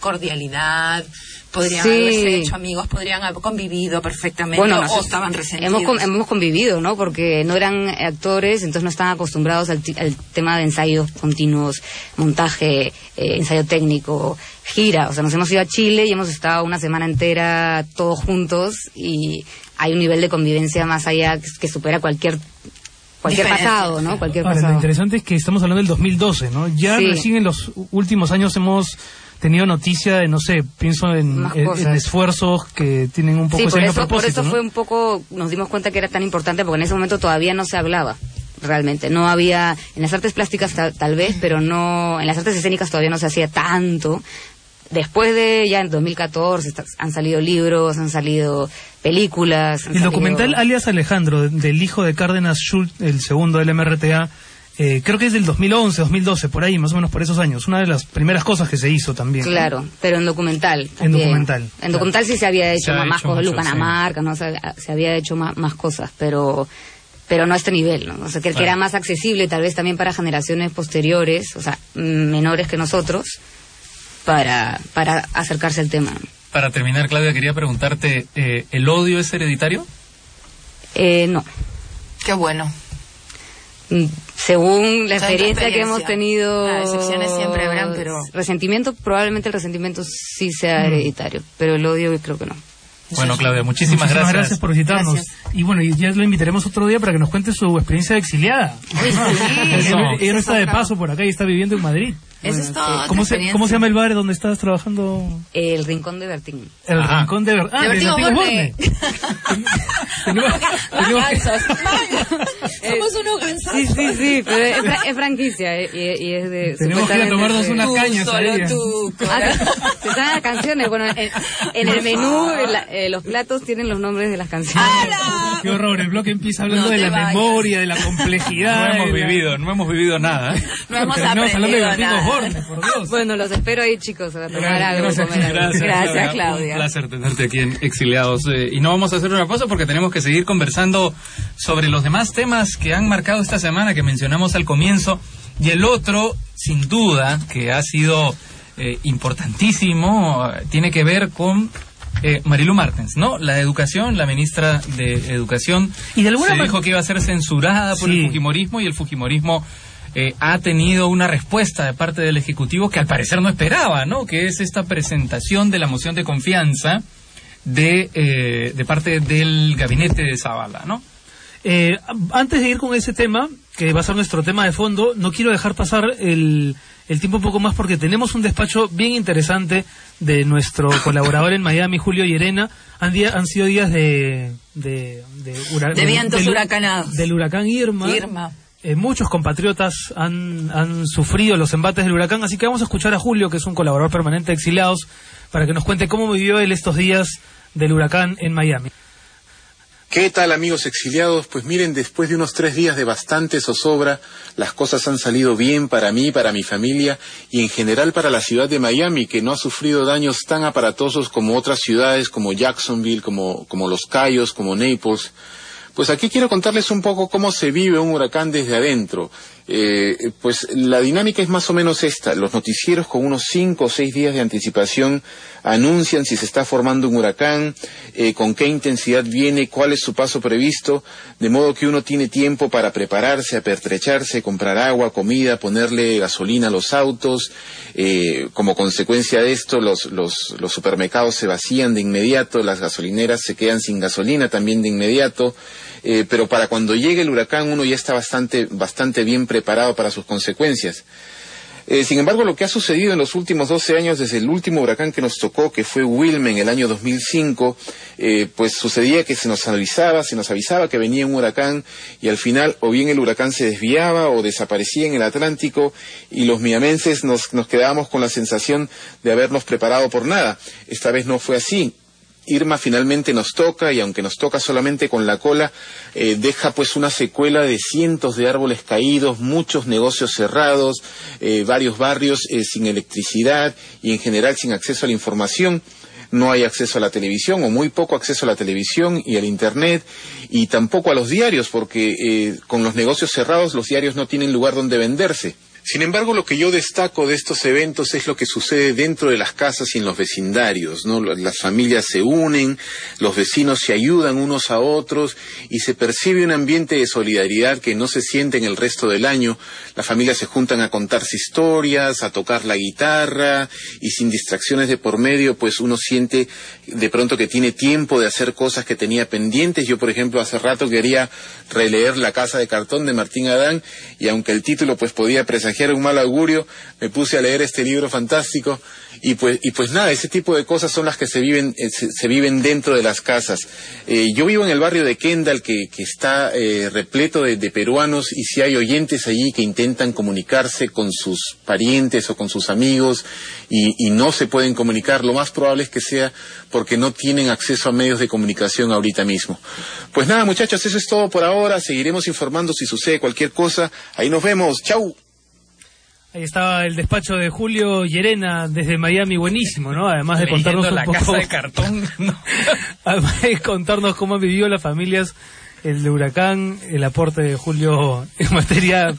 cordialidad, podrían Sí. haberse hecho amigos, podrían haber convivido perfectamente Bueno, o estaban resentidos. Hemos, con- hemos convivido, ¿no? Porque no eran actores, entonces no estaban acostumbrados al, ti- al tema de ensayos continuos, montaje, eh, ensayo técnico, gira. O sea, nos hemos ido a Chile y hemos estado una semana entera todos juntos y hay un nivel de convivencia más allá que, que supera cualquier cualquier Diferencia. pasado, ¿no? Cualquier Ahora, lo interesante es que estamos hablando del 2012, ¿no? Ya Sí. recién en los últimos años hemos tenido noticia de, no sé, pienso en, esfuerzos que tienen un poco Sí, ese por por eso ¿no? fue un poco, nos dimos cuenta que era tan importante porque en ese momento todavía no se hablaba realmente. No había, en las artes plásticas tal, tal vez, pero no, en las artes escénicas todavía no se hacía tanto. Después de, ya en 2014, está- han salido libros, han salido películas. han El salido- documental Alias Alejandro, de- del hijo de Cárdenas Schultz, el segundo del MRTA, eh, creo que es del 2011, 2012, por ahí, más o menos por esos años. Una de las primeras cosas que se hizo también. Claro, pero en documental. también. documental, En claro. documental sí se había hecho Se más, cosas, Lucanamarca, ¿no? Se, se había hecho más, más cosas, pero pero no a este nivel, ¿no? O sea, que, era más accesible tal vez también para generaciones posteriores, o sea, menores que nosotros, para, para acercarse al tema. Para terminar, Claudia, quería preguntarte, eh, ¿el odio es hereditario? Eh, no. Qué bueno. Mm, Según la experiencia que hemos tenido... Ah, excepciones siempre habrán, pero- Resentimiento, probablemente el resentimiento sí sea hereditario, pero el odio creo que no. Bueno, Claudia, muchísimas, Muchísimas gracias. por visitarnos. Gracias. Y bueno, y ya lo invitaremos otro día para que nos cuente su experiencia de exiliada. Porque Eso. ella- ella no está de paso por acá y está viviendo en Madrid. Esa es toda ¿Cómo se, ¿Cómo se llama el bar donde estás trabajando? El rincón de Bertín. El Ajá. Rincón de Ver- Ah, De de Bertín Bertín Osborne. Osborne. Tenemos- tenemos que- Somos unos gansos. Sí, sí, sí, pero es, fra- es franquicia eh, y, y es de... Tenemos que ir a tomarnos de- unas cañas solo ahí. tú, Ah, *laughs* se canciones. Bueno, en, en el menú la- eh, los platos tienen los nombres de las canciones. Qué horror, el bloque empieza hablando No de la vayas. memoria, de la No complejidad. hemos de la- vivido, no hemos vivido nada. ¿eh? *laughs* No hemos Terminamos hablando de nada. Osborne, por Dios. Bueno, los espero ahí, chicos, a tomar Gracias, algo. gracias, comer algo. Gracias, Gracias, Un Claudia. placer tenerte aquí en Exiliados. Eh, y no vamos a hacer una pausa porque tenemos que seguir conversando sobre los demás temas que han marcado esta semana que mencionamos al comienzo. Y el otro, sin duda, que ha sido eh, importantísimo, eh, tiene que ver con eh, Marilu Martens, ¿no? La educación, la ministra de Educación, Y de alguna se dijo que iba a ser censurada por Sí. el Fujimorismo y el Fujimorismo eh, ha tenido una respuesta de parte del Ejecutivo que al parecer no esperaba, ¿no? Que es esta presentación de la moción de confianza de, eh, de parte del gabinete de Zavala, ¿no? Eh, antes de ir con ese tema, que va a ser nuestro tema de fondo, no quiero dejar pasar el, el tiempo un poco más porque tenemos un despacho bien interesante de nuestro *laughs* colaborador en Miami, Julio Llerena. Han, día- han sido días de... De, de, hura- De del- vientos del- huracanados. Del huracán Irma. Irma. Eh, muchos compatriotas han, han sufrido los embates del huracán, así que vamos a escuchar a Julio, que es un colaborador permanente de Exiliados, para que nos cuente cómo vivió él estos días del huracán en Miami. ¿Qué tal amigos exiliados? Pues miren, después de unos tres días de bastante zozobra, las cosas han salido bien para mí, para mi familia y en general para la ciudad de Miami, que no ha sufrido daños tan aparatosos como otras ciudades como Jacksonville, como, como Los Cayos, como Naples. Pues aquí quiero contarles un poco cómo se vive un huracán desde adentro. Eh, pues la dinámica es más o menos esta. Los noticieros con unos cinco o seis días de anticipación anuncian si se está formando un huracán, eh, con qué intensidad viene, cuál es su paso previsto, de modo que uno tiene tiempo para prepararse, apertrecharse, comprar agua, comida, ponerle gasolina a los autos. Eh, como consecuencia de esto, los, los, los supermercados se vacían de inmediato, las gasolineras se quedan sin gasolina también de inmediato. Eh, pero para cuando llegue el huracán uno ya está bastante, bastante bien preparado para sus consecuencias. Eh, sin embargo, lo que ha sucedido en los últimos 12 años, desde el último huracán que nos tocó, que fue Wilma en el año 2005, eh, pues sucedía que se nos avisaba, se nos avisaba que venía un huracán y al final o bien el huracán se desviaba o desaparecía en el Atlántico y los miamenses nos, nos quedábamos con la sensación de habernos preparado por nada. Esta vez no fue así. Irma finalmente nos toca y aunque nos toca solamente con la cola, eh, deja pues una secuela de cientos de árboles caídos, muchos negocios cerrados, eh, varios barrios eh, sin electricidad y en general sin acceso a la información. No hay acceso a la televisión o muy poco acceso a la televisión y al Internet y tampoco a los diarios porque con los negocios cerrados los diarios no tienen lugar donde venderse. Sin embargo, lo que yo destaco de estos eventos es lo que sucede dentro de las casas y en los vecindarios, ¿no? Las familias se unen, los vecinos se ayudan unos a otros y se percibe un ambiente de solidaridad que no se siente en el resto del año. Las familias se juntan a contarse historias, a tocar la guitarra y sin distracciones de por medio, pues uno siente de pronto que tiene tiempo de hacer cosas que tenía pendientes. Yo, por ejemplo, hace rato quería releer La casa de cartón de Martín Adán y aunque el título pues podía presagiar un mal augurio, me puse a leer este libro fantástico y pues, y pues nada, ese tipo de cosas son las que se viven, eh, se, viven dentro de las casas. Eh, yo vivo en el barrio de Kendall, que, que está eh, repleto de, de, peruanos, y si hay oyentes allí que intentan comunicarse con sus parientes o con sus amigos y, y no se pueden comunicar, lo más probable es que sea porque no tienen acceso a medios de comunicación ahorita mismo. Pues nada, muchachos, eso es todo por ahora. Seguiremos informando si sucede cualquier cosa. Ahí nos vemos. Chau. Ahí estaba el despacho de Julio Llerena desde Miami, buenísimo, ¿no? Además de contarnos un la poco... casa de *laughs* cartón. ¿no? *laughs* Además de contarnos cómo han vivido las familias el de huracán, el aporte de Julio en materia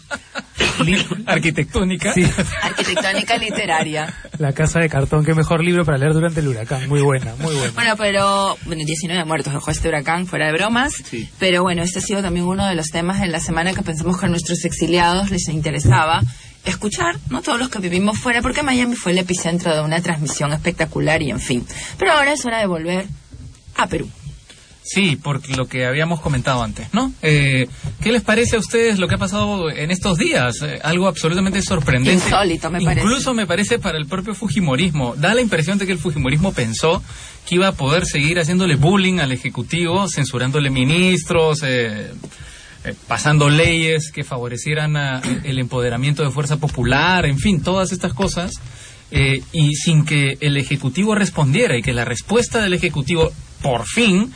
arquitectónica. Sí. Arquitectónica literaria. La casa de cartón, qué mejor libro para leer durante el huracán. Muy buena, muy buena. Bueno, pero bueno, 19 muertos dejó este huracán, fuera de bromas. Sí. Pero bueno, este ha sido también uno de los temas en la semana que pensamos que a nuestros exiliados les interesaba escuchar, ¿no? Todos los que vivimos fuera, porque Miami fue el epicentro de una transmisión espectacular y en fin. Pero ahora es hora de volver a Perú. Sí, por lo que habíamos comentado antes, ¿no? Eh, ¿Qué les parece a ustedes lo que ha pasado en estos días? Eh, algo absolutamente sorprendente. Insólito, me parece. Incluso me parece para el propio Fujimorismo. Da la impresión de que el Fujimorismo pensó que iba a poder seguir haciéndole bullying al Ejecutivo, censurándole ministros, eh, eh, pasando leyes que favorecieran a- el empoderamiento de fuerza popular, en fin, todas estas cosas. eh, y sin que el Ejecutivo respondiera y que la respuesta del Ejecutivo, por fin,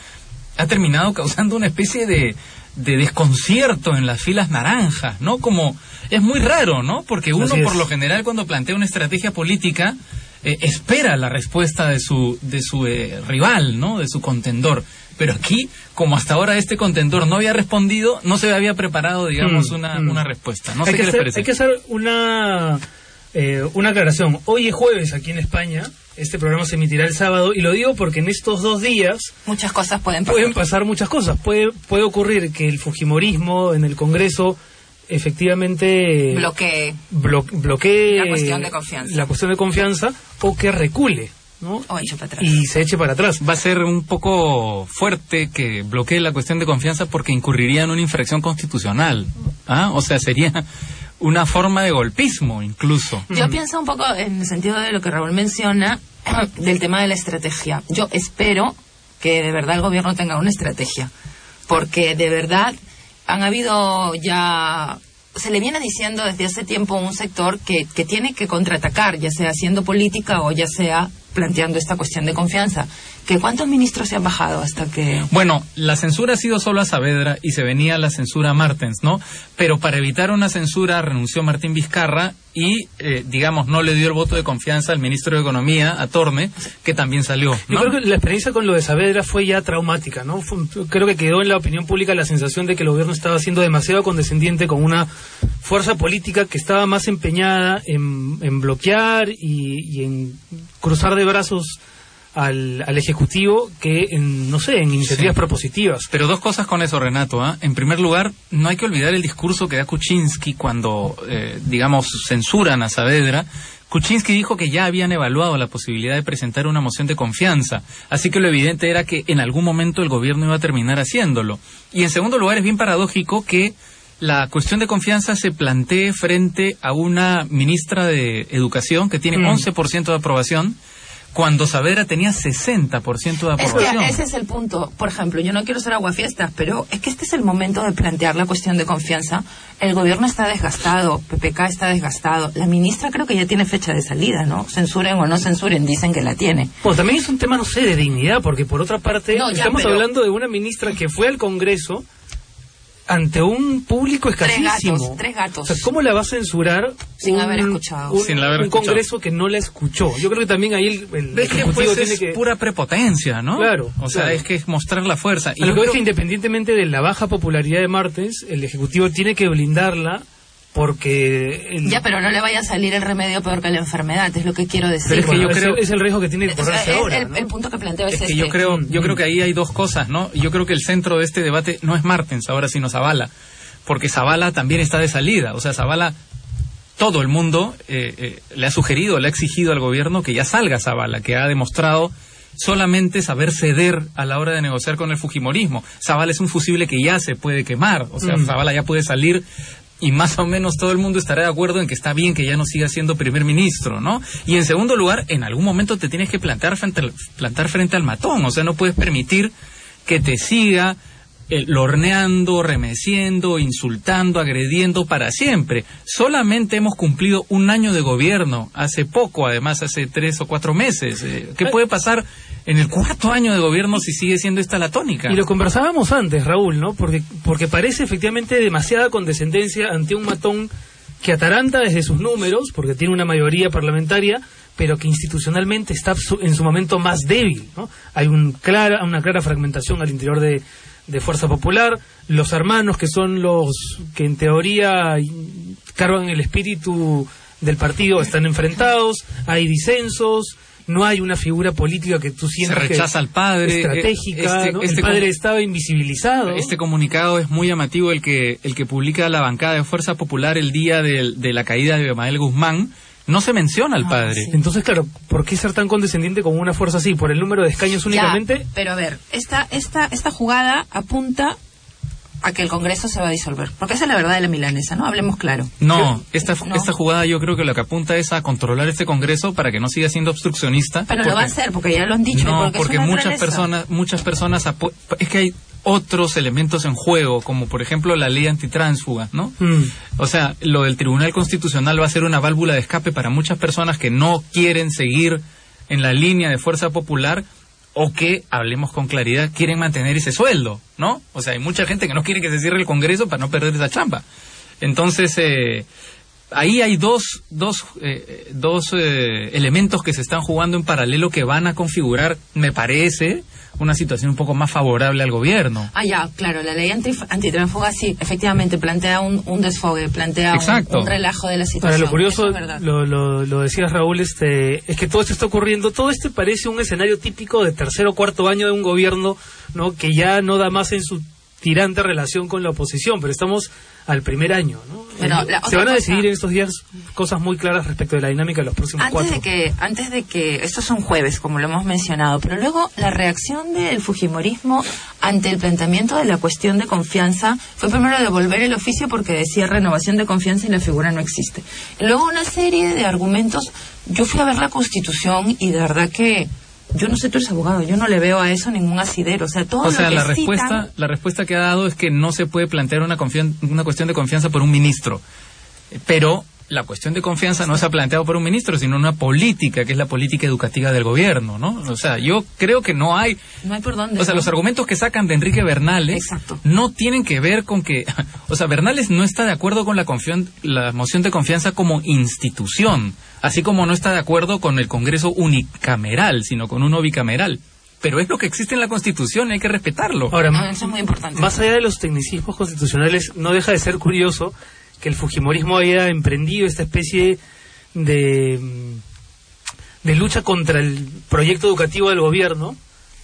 ha terminado causando una especie de, de desconcierto en las filas naranjas, ¿no? Como es muy raro, ¿no? Porque uno por lo general cuando plantea una estrategia política eh, espera la respuesta de su de su eh, rival, ¿no? De su contendor. Pero aquí, como hasta ahora este contendor no había respondido, no se había preparado, digamos, Mm, una, mm. una respuesta. No hay, sé que qué les hacer, parece. hay que hacer una, eh, una aclaración. Hoy es jueves aquí en España. Este programa se emitirá el sábado. Y lo digo porque en estos dos días Muchas cosas pueden pasar. pueden pasar muchas cosas. Puede, puede ocurrir que el Fujimorismo en el Congreso efectivamente Bloquee. blo- bloquee La cuestión de confianza. la cuestión de confianza o que recule ¿no? O eche para atrás. y se eche para atrás. Va a ser un poco fuerte que bloquee la cuestión de confianza porque incurriría en una infracción constitucional. ¿ah? O sea, sería una forma de golpismo incluso. Yo pienso un poco en el sentido de lo que Raúl menciona *clears throat* del tema de la estrategia. Yo espero que de verdad el gobierno tenga una estrategia, porque de verdad han habido ya se le viene diciendo desde hace tiempo a un sector que, que tiene que contraatacar, ya sea haciendo política o ya sea planteando esta cuestión de confianza, ¿Que ¿Cuántos ministros se han bajado hasta que...? Bueno, la censura ha sido solo a Saavedra y se venía la censura a Martens, ¿no? Pero para evitar una censura renunció Martín Vizcarra y, eh, digamos, no le dio el voto de confianza al ministro de Economía, a Torme, que también salió. Yo creo que la experiencia con lo de Saavedra fue ya traumática, ¿no? Fue- creo que quedó en la opinión pública la sensación de que el gobierno estaba siendo demasiado condescendiente con una fuerza política que estaba más empeñada en, en bloquear y, y en cruzar de brazos al, al Ejecutivo que en, no sé, en iniciativas Sí. propositivas. Pero dos cosas con eso, Renato. ¿ah? En primer lugar, no hay que olvidar el discurso que da Kuczynski cuando, eh, digamos, censuran a Saavedra. Kuczynski dijo que ya habían evaluado la posibilidad de presentar una moción de confianza, así que lo evidente era que en algún momento el gobierno iba a terminar haciéndolo. Y en segundo lugar, es bien paradójico que la cuestión de confianza se plantee frente a una ministra de Educación que tiene Mm. 11% de aprobación, cuando Saavedra tenía 60% de Es aprobación. que ese es el punto. Por ejemplo, yo no quiero ser aguafiestas, pero es que este es el momento de plantear la cuestión de confianza. El gobierno está desgastado, PPK está desgastado. La ministra creo que ya tiene fecha de salida, ¿no? Censuren o no censuren, dicen que la tiene. Bueno, también es un tema, no sé, de dignidad, porque por otra parte No, ya, estamos pero- hablando de una ministra que fue al Congreso ante un público Tres escasísimo. gatos, tres gatos. O sea, ¿cómo la va a censurar Sin un- haber escuchado. un, Sin haber un escuchado. Congreso que no la escuchó? Yo creo que también ahí el, el Es que Ejecutivo pues, tiene es que... pura prepotencia, ¿no? Claro, O sea, claro. es que es mostrar la fuerza. Y lo que es que independientemente de la baja popularidad de Martens, el Ejecutivo tiene que blindarla porque... el- Ya, pero no le vaya a salir el remedio peor que la enfermedad, es lo que quiero decir. Pero es que yo Bueno, creo es- es el riesgo que tiene que O sea, correrse es- ahora. el, ¿no? el punto que planteo es, es que este. yo creo, yo creo que ahí hay dos cosas, ¿no? Yo creo que el centro de este debate no es Martens ahora, sino Zavala. Porque Zavala también está de salida. O sea, Zavala, todo el mundo eh, eh, le ha sugerido, le ha exigido al gobierno que ya salga Zavala, que ha demostrado solamente saber ceder a la hora de negociar con el Fujimorismo. Zavala es un fusible que ya se puede quemar. O sea, Mm. Zavala ya puede salir y más o menos todo el mundo estará de acuerdo en que está bien que ya no siga siendo primer ministro, ¿no? Y en segundo lugar, en algún momento te tienes que plantar frente al, plantar frente al matón, o sea, no puedes permitir que te siga eh, lorneando, remeciendo, insultando, agrediendo para siempre. Solamente hemos cumplido un año de gobierno, hace poco, además, hace tres o cuatro meses. Eh, ¿Qué puede pasar en el cuarto año de gobierno si sigue siendo esta la tónica? Y lo conversábamos antes, Raúl, ¿no? Porque, porque parece efectivamente demasiada condescendencia ante un matón que ataranta desde sus números, porque tiene una mayoría parlamentaria, pero que institucionalmente está en su momento más débil, ¿no? Hay un clara, una clara fragmentación al interior de, de Fuerza Popular, los hermanos que son los que en teoría cargan el espíritu del partido están enfrentados, hay disensos, no hay una figura política que tú Se sientas que- rechaza al padre. estratégica, Este- ¿no? este el padre estaba invisibilizado. Este comunicado es muy llamativo el que el que publica la bancada de Fuerza Popular el día de, la caída de Abimael Guzmán. No se menciona al padre. Entonces, claro, ¿por qué ser tan condescendiente con una fuerza así? ¿Por el número de escaños Ya, únicamente? pero a ver, esta, esta, esta jugada apunta a que el Congreso se va a disolver. Porque esa es la verdad de la milanesa, ¿no? Hablemos claro. No, esta, No. esta jugada yo creo que lo que apunta es a controlar este Congreso para que no siga siendo obstruccionista. Pero lo va a hacer, porque ya lo han dicho. No, porque, muchas personas, muchas personas es que hay otros elementos en juego, como por ejemplo la ley antitránsfuga, ¿no? Mm. O sea, lo del Tribunal Constitucional va a ser una válvula de escape para muchas personas que no quieren seguir en la línea de fuerza popular o que, hablemos con claridad, quieren mantener ese sueldo, ¿no? O sea, hay mucha gente que no quiere que se cierre el Congreso para no perder esa chamba. Entonces, eh, ahí hay dos, dos, eh, dos eh, elementos que se están jugando en paralelo que van a configurar, me parece, una situación un poco más favorable al gobierno. Ah, ya, claro, la ley anti, antitránsfuga sí, efectivamente, plantea un, un desfogue, plantea un, Exacto. un relajo de la Ahora, situación. lo curioso, es verdad. lo, lo, lo decías Raúl, este, es que todo esto está ocurriendo, todo este parece un escenario típico de tercer o cuarto año de un gobierno, ¿no? Que ya no da más en su tirante relación con la oposición, pero estamos al primer año, ¿no? Eh, la Se van a cosa- decidir en estos días cosas muy claras respecto de la dinámica de los próximos Antes cuatro. de que, antes de que, estos son jueves, como lo hemos mencionado, pero luego la reacción del Fujimorismo ante el planteamiento de la cuestión de confianza fue primero devolver el oficio porque decía renovación de confianza y la figura no existe. Y luego una serie de argumentos. Yo fui a ver la Constitución y de verdad que yo no sé, tú eres abogado, yo no le veo a eso ningún asidero. O sea, todo O sea, lo que la citan- respuesta, la respuesta que ha dado es que no se puede plantear una, confian- una cuestión de confianza por un ministro. Pero la cuestión de confianza no se ha planteado por un ministro, sino una política, que es la política educativa del gobierno, ¿no? O sea, yo creo que no hay... No hay por dónde. O sea, ¿no? los argumentos que sacan de Enrique Bernales no tienen que ver con que... *laughs* O sea, Bernales no está de acuerdo con la, confian- la moción de confianza como institución, así como no está de acuerdo con el Congreso unicameral, sino con uno bicameral. Pero es lo que existe en la Constitución, hay que respetarlo. Ahora, Ah, eso es muy importante. Más allá de los tecnicismos constitucionales, no deja de ser curioso que el Fujimorismo haya emprendido esta especie de, mm, de lucha contra el proyecto educativo del gobierno,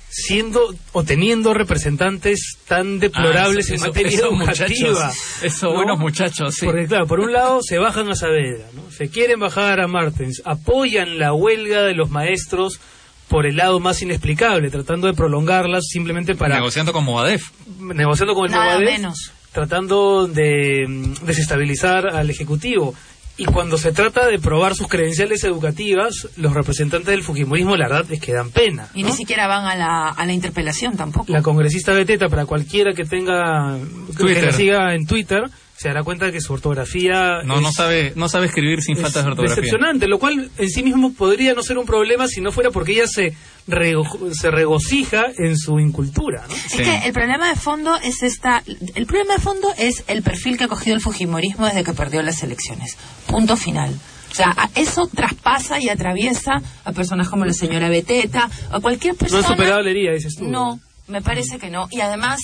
siendo o teniendo representantes tan deplorables Ah, en eso- materia eso, educativa. muchachos, eso, ¿no? buenos muchachos, sí. Porque claro, por un lado se bajan a Saavedra, ¿no? se quieren bajar a Martens, apoyan la huelga de los maestros por el lado más inexplicable, tratando de prolongarlas simplemente para Negociando con Movadef. negociando con el Nada Movadef, menos. Tratando de mm, desestabilizar al Ejecutivo. Y cuando se trata de probar sus credenciales educativas, los representantes del Fujimorismo, la verdad es que dan pena. Y ¿no? ni siquiera van a la, a la interpelación tampoco. La congresista Beteta, para cualquiera que tenga que la siga en Twitter, se dará cuenta que su ortografía No, no sabe, no sabe escribir sin es faltas de ortografía. decepcionante, lo cual en sí mismo podría no ser un problema si no fuera porque ella se, rego- se regocija en su incultura. ¿no? Es que el problema de fondo es esta. El problema de fondo es el perfil que ha cogido el Fujimorismo desde que perdió las elecciones. Punto final. O sea, a- eso traspasa y atraviesa a personas como la señora Beteta, a cualquier No persona. es superable dices tú. No, me parece que no. Y además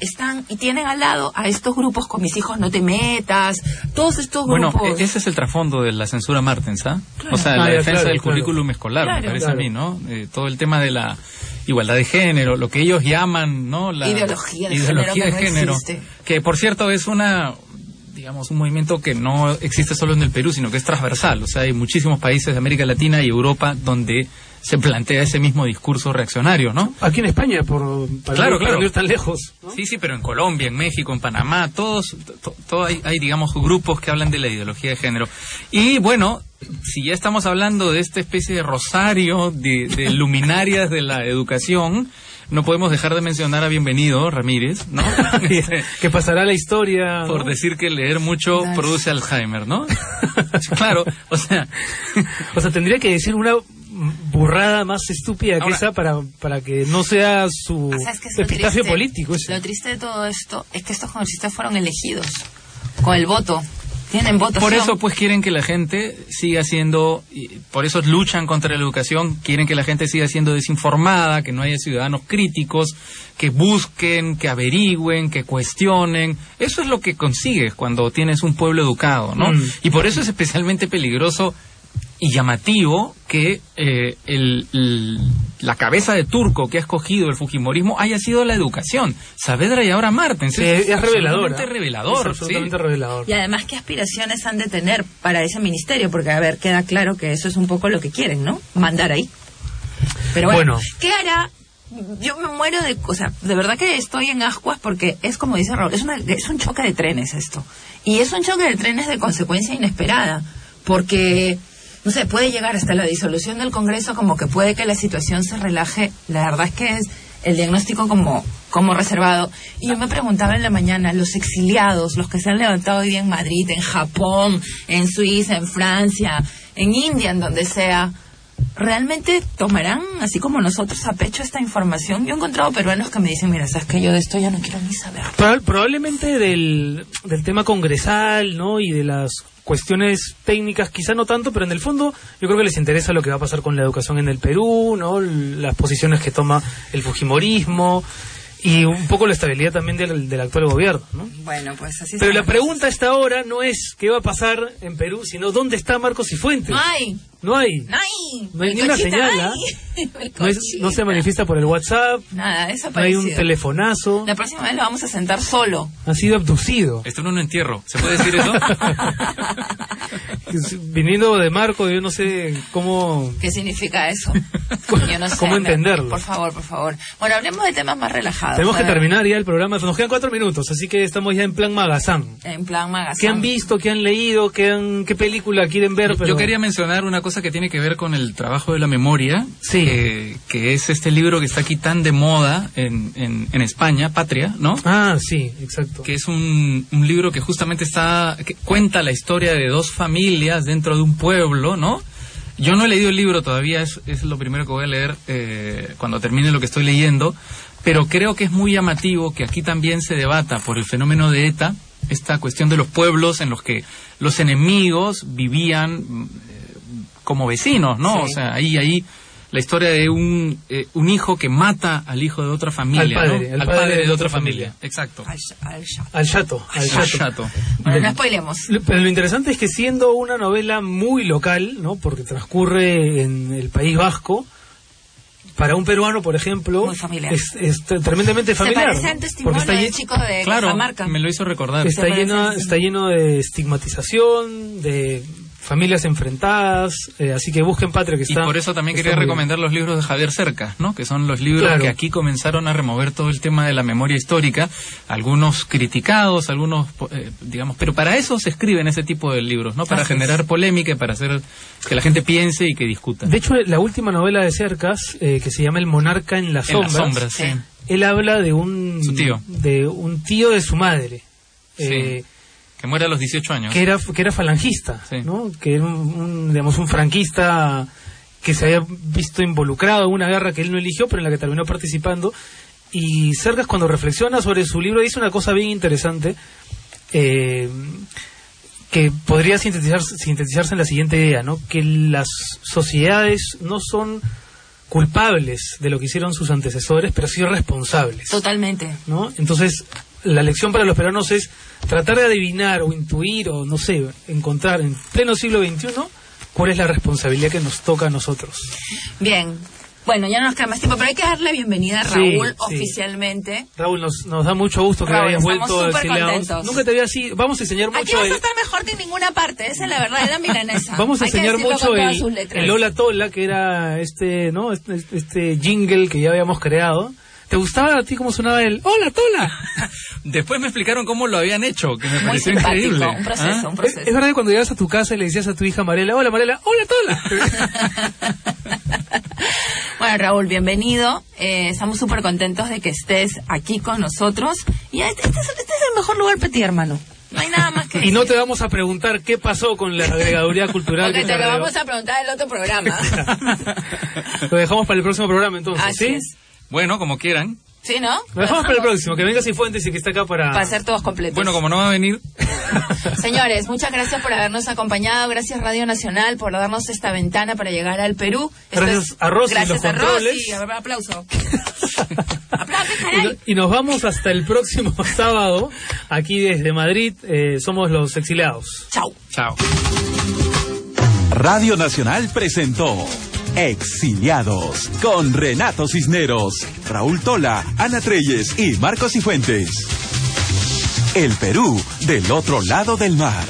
están y tienen al lado a estos grupos con mis hijos no te metas, todos estos Bueno, grupos. e- ese es el trasfondo de la censura Martens, ¿ah? O sea, Ah, la ya, defensa claro, del claro. currículum escolar, Claro. me parece Claro. a mí, ¿no? Eh, todo el tema de la igualdad de género, lo que ellos llaman, ¿no? La Ideología de ideología género que de no género, existe. que por cierto es una digamos un movimiento que no existe solo en el Perú, sino que es transversal, o sea, hay muchísimos países de América Latina y Europa donde se plantea ese mismo discurso reaccionario, ¿no? Aquí en España, por, para, Claro, no, para claro. no ir tan lejos. ¿no? Sí, sí, pero en Colombia, en México, en Panamá, todos, to- todo hay, hay, digamos, grupos que hablan de la ideología de género. Y bueno, si ya estamos hablando de esta especie de rosario de, de luminarias de la educación, no podemos dejar de mencionar a Bienvenido Ramírez, ¿no? *laughs* que pasará la historia. Por decir que leer mucho Nice. produce Alzheimer, ¿no? claro, o sea, O sea, tendría que decir una burrada más estúpida que esa para, para que no sea su Ah, ¿sabes qué es lo epitafio triste? político. ese. Lo triste de todo esto es que estos congresistas fueron elegidos con el voto. Tienen votación. Por eso, pues, quieren que la gente siga siendo, y por eso luchan contra la educación, quieren que la gente siga siendo desinformada, que no haya ciudadanos críticos, que busquen, que averigüen, que cuestionen. Eso es lo que consigues cuando tienes un pueblo educado, ¿no? Mm. Y por eso es especialmente peligroso y llamativo que eh, el- el- la cabeza de turco que ha escogido el Fujimorismo haya sido la educación. Saavedra y ahora Martens. Sí, es revelador. absolutamente ¿eh? revelador. Es absolutamente sí. revelador. Y además, ¿qué aspiraciones han de tener para ese ministerio? Porque, a ver, queda claro que eso es un poco lo que quieren, ¿no? Mandar ahí. Pero bueno, Bueno. ¿qué hará? Yo me muero de... O sea, de verdad que estoy en ascuas porque es como dice Raúl, es, una- es un choque de trenes esto. Y es un choque de trenes de consecuencia inesperada. Porque, no sé, puede llegar hasta la disolución del Congreso como que puede que la situación se relaje. La verdad es que es el diagnóstico como, como reservado. Y yo me preguntaba en la mañana, los exiliados, los que se han levantado hoy día en Madrid, en Japón, en Suiza, en Francia, en India, en donde sea, ¿realmente tomarán, así como nosotros, a pecho esta información? Yo he encontrado peruanos que me dicen, mira, sabes que yo de esto ya no quiero ni saber. Proba- probablemente del, del tema congresal, ¿no? Y de las cuestiones técnicas, quizá no tanto, pero en el fondo yo creo que les interesa lo que va a pasar con la educación en el Perú, ¿no? Las posiciones que toma el Fujimorismo y un poco la estabilidad también del, del actual gobierno, ¿no? Bueno, pues así Pero la pregunta a esta hora no es qué va a pasar en Perú, sino dónde está Marcos y Fuentes. No hay, No hay. no hay. Ni una señal. ¿ah? *laughs* No, es- no se manifiesta por el WhatsApp, Nada, no hay un telefonazo, La próxima vez lo vamos a sentar solo. ha sido abducido. Esto no es un entierro. ¿Se puede decir eso? *laughs* Viniendo de Marco, yo no sé cómo... ¿Qué significa eso? *laughs* Yo no sé. ¿Cómo entenderlo? Por favor, por favor. Bueno, hablemos de temas más relajados. Tenemos que terminar ya el programa, nos quedan cuatro minutos, así que estamos ya en plan magazán. En plan magazine. ¿Qué han visto, qué han leído, qué, han, qué película quieren ver? Pero... Yo quería mencionar una cosa que tiene que ver con el trabajo de la memoria, Sí. que, que es este libro que está aquí tan de moda en, en, en España, Patria, ¿no? Ah, sí, exacto. que es un, un libro que justamente está que cuenta la historia de dos familias dentro de un pueblo, ¿no? Yo no he leído el libro todavía, es, es lo primero que voy a leer eh, cuando termine lo que estoy leyendo, pero creo que es muy llamativo que aquí también se debata por el fenómeno de ETA esta cuestión de los pueblos en los que los enemigos vivían como vecinos, ¿no? Sí. O sea, ahí, ahí la historia de un, eh, un hijo que mata al hijo de otra familia, Al padre, ¿no? al padre de otra familia. Exacto. Al, al- Al chato. Al chato. chato. Bueno, no spoilemos. Pero lo interesante es que siendo una novela muy local, ¿no? Porque transcurre en el País Vasco, para un peruano, por ejemplo, Muy familiar. es, es tremendamente Se familiar. parece al porque está, del chico de Claro, Cajamarca. me lo hizo recordar. está Se parece lleno, está lleno de estigmatización, de familias enfrentadas, eh, así que busquen Patria que Y está. por eso también quería recomendar los libros de Javier Cercas, ¿no? Que son los libros Claro. que aquí comenzaron a remover todo el tema de la memoria histórica, algunos criticados, algunos, eh, digamos, pero para eso se escriben ese tipo de libros, ¿no? Para generar polémica, y para hacer que la gente piense y que discuta. De hecho, la última novela de Cercas, eh, que se llama El monarca en las en las sombras, sí. Sí. él habla de un tío. de un tío de su madre. eh, Que muere a los 18 años. que era que era falangista, Sí. ¿no? Que era un, un, digamos un franquista que se había visto involucrado en una guerra que él no eligió, pero en la que terminó participando. Y Cercas cuando reflexiona sobre su libro dice una cosa bien interesante eh, que podría sintetizarse, sintetizarse en la siguiente idea, ¿no? Que las sociedades no son culpables de lo que hicieron sus antecesores, pero sí responsables. Totalmente. ¿no? Entonces, la lección para los peruanos es tratar de adivinar o intuir o, no sé, encontrar en pleno siglo XXI cuál es la responsabilidad que nos toca a nosotros. Bien. Bueno, ya no nos queda más tiempo, pero hay que darle bienvenida a Raúl sí. oficialmente. Raúl, nos, nos da mucho gusto que Raúl, hayas vuelto a contentos. Nunca te había así. Vamos a enseñar Aquí mucho vas el, a estar mejor que en ninguna parte, esa es la verdadera *laughs* milanesa. Vamos a Hay enseñar mucho el, el Hola Tola, que era este, ¿no? Este, este jingle que ya habíamos creado. ¿Te gustaba a ti cómo sonaba el Hola Tola? *laughs* Después me explicaron cómo lo habían hecho, que me Muy pareció simpático, increíble. un proceso, ¿Ah? un Es, proceso. es verdad que cuando llegas a tu casa y le decías a tu hija Mariela, hola Mariela, hola Tola. *laughs* Bueno, Raúl, bienvenido. Eh, estamos súper contentos de que estés aquí con nosotros. Y este, este es, este es el mejor lugar para ti, hermano. No hay nada más que *laughs* y no te vamos a preguntar qué pasó con la agregaduría cultural. Porque que te lo vamos a preguntar en el otro programa. Lo dejamos para el próximo programa entonces, Así ¿sí? es. Bueno, como quieran. ¿Sí, no? Lo dejamos para el próximo, que venga Cifuentes y que está acá para... Para ser todos completos. Bueno, como no va a venir, *laughs* Señores, muchas gracias por habernos acompañado. Gracias Radio Nacional por darnos esta ventana para llegar al Perú. Esto Gracias es- a Rosy y Gracias los a controles. Rosy. A ver, aplauso. *laughs* Aplaude, Y, no- caray. y nos vamos hasta el próximo *laughs* sábado, aquí desde Madrid, eh, somos los exiliados. Chau. chao. Radio Nacional presentó Exiliados con Renato Cisneros, Raúl Tola, Ana Treyes y Marcos Cifuentes. El Perú del otro lado del mar.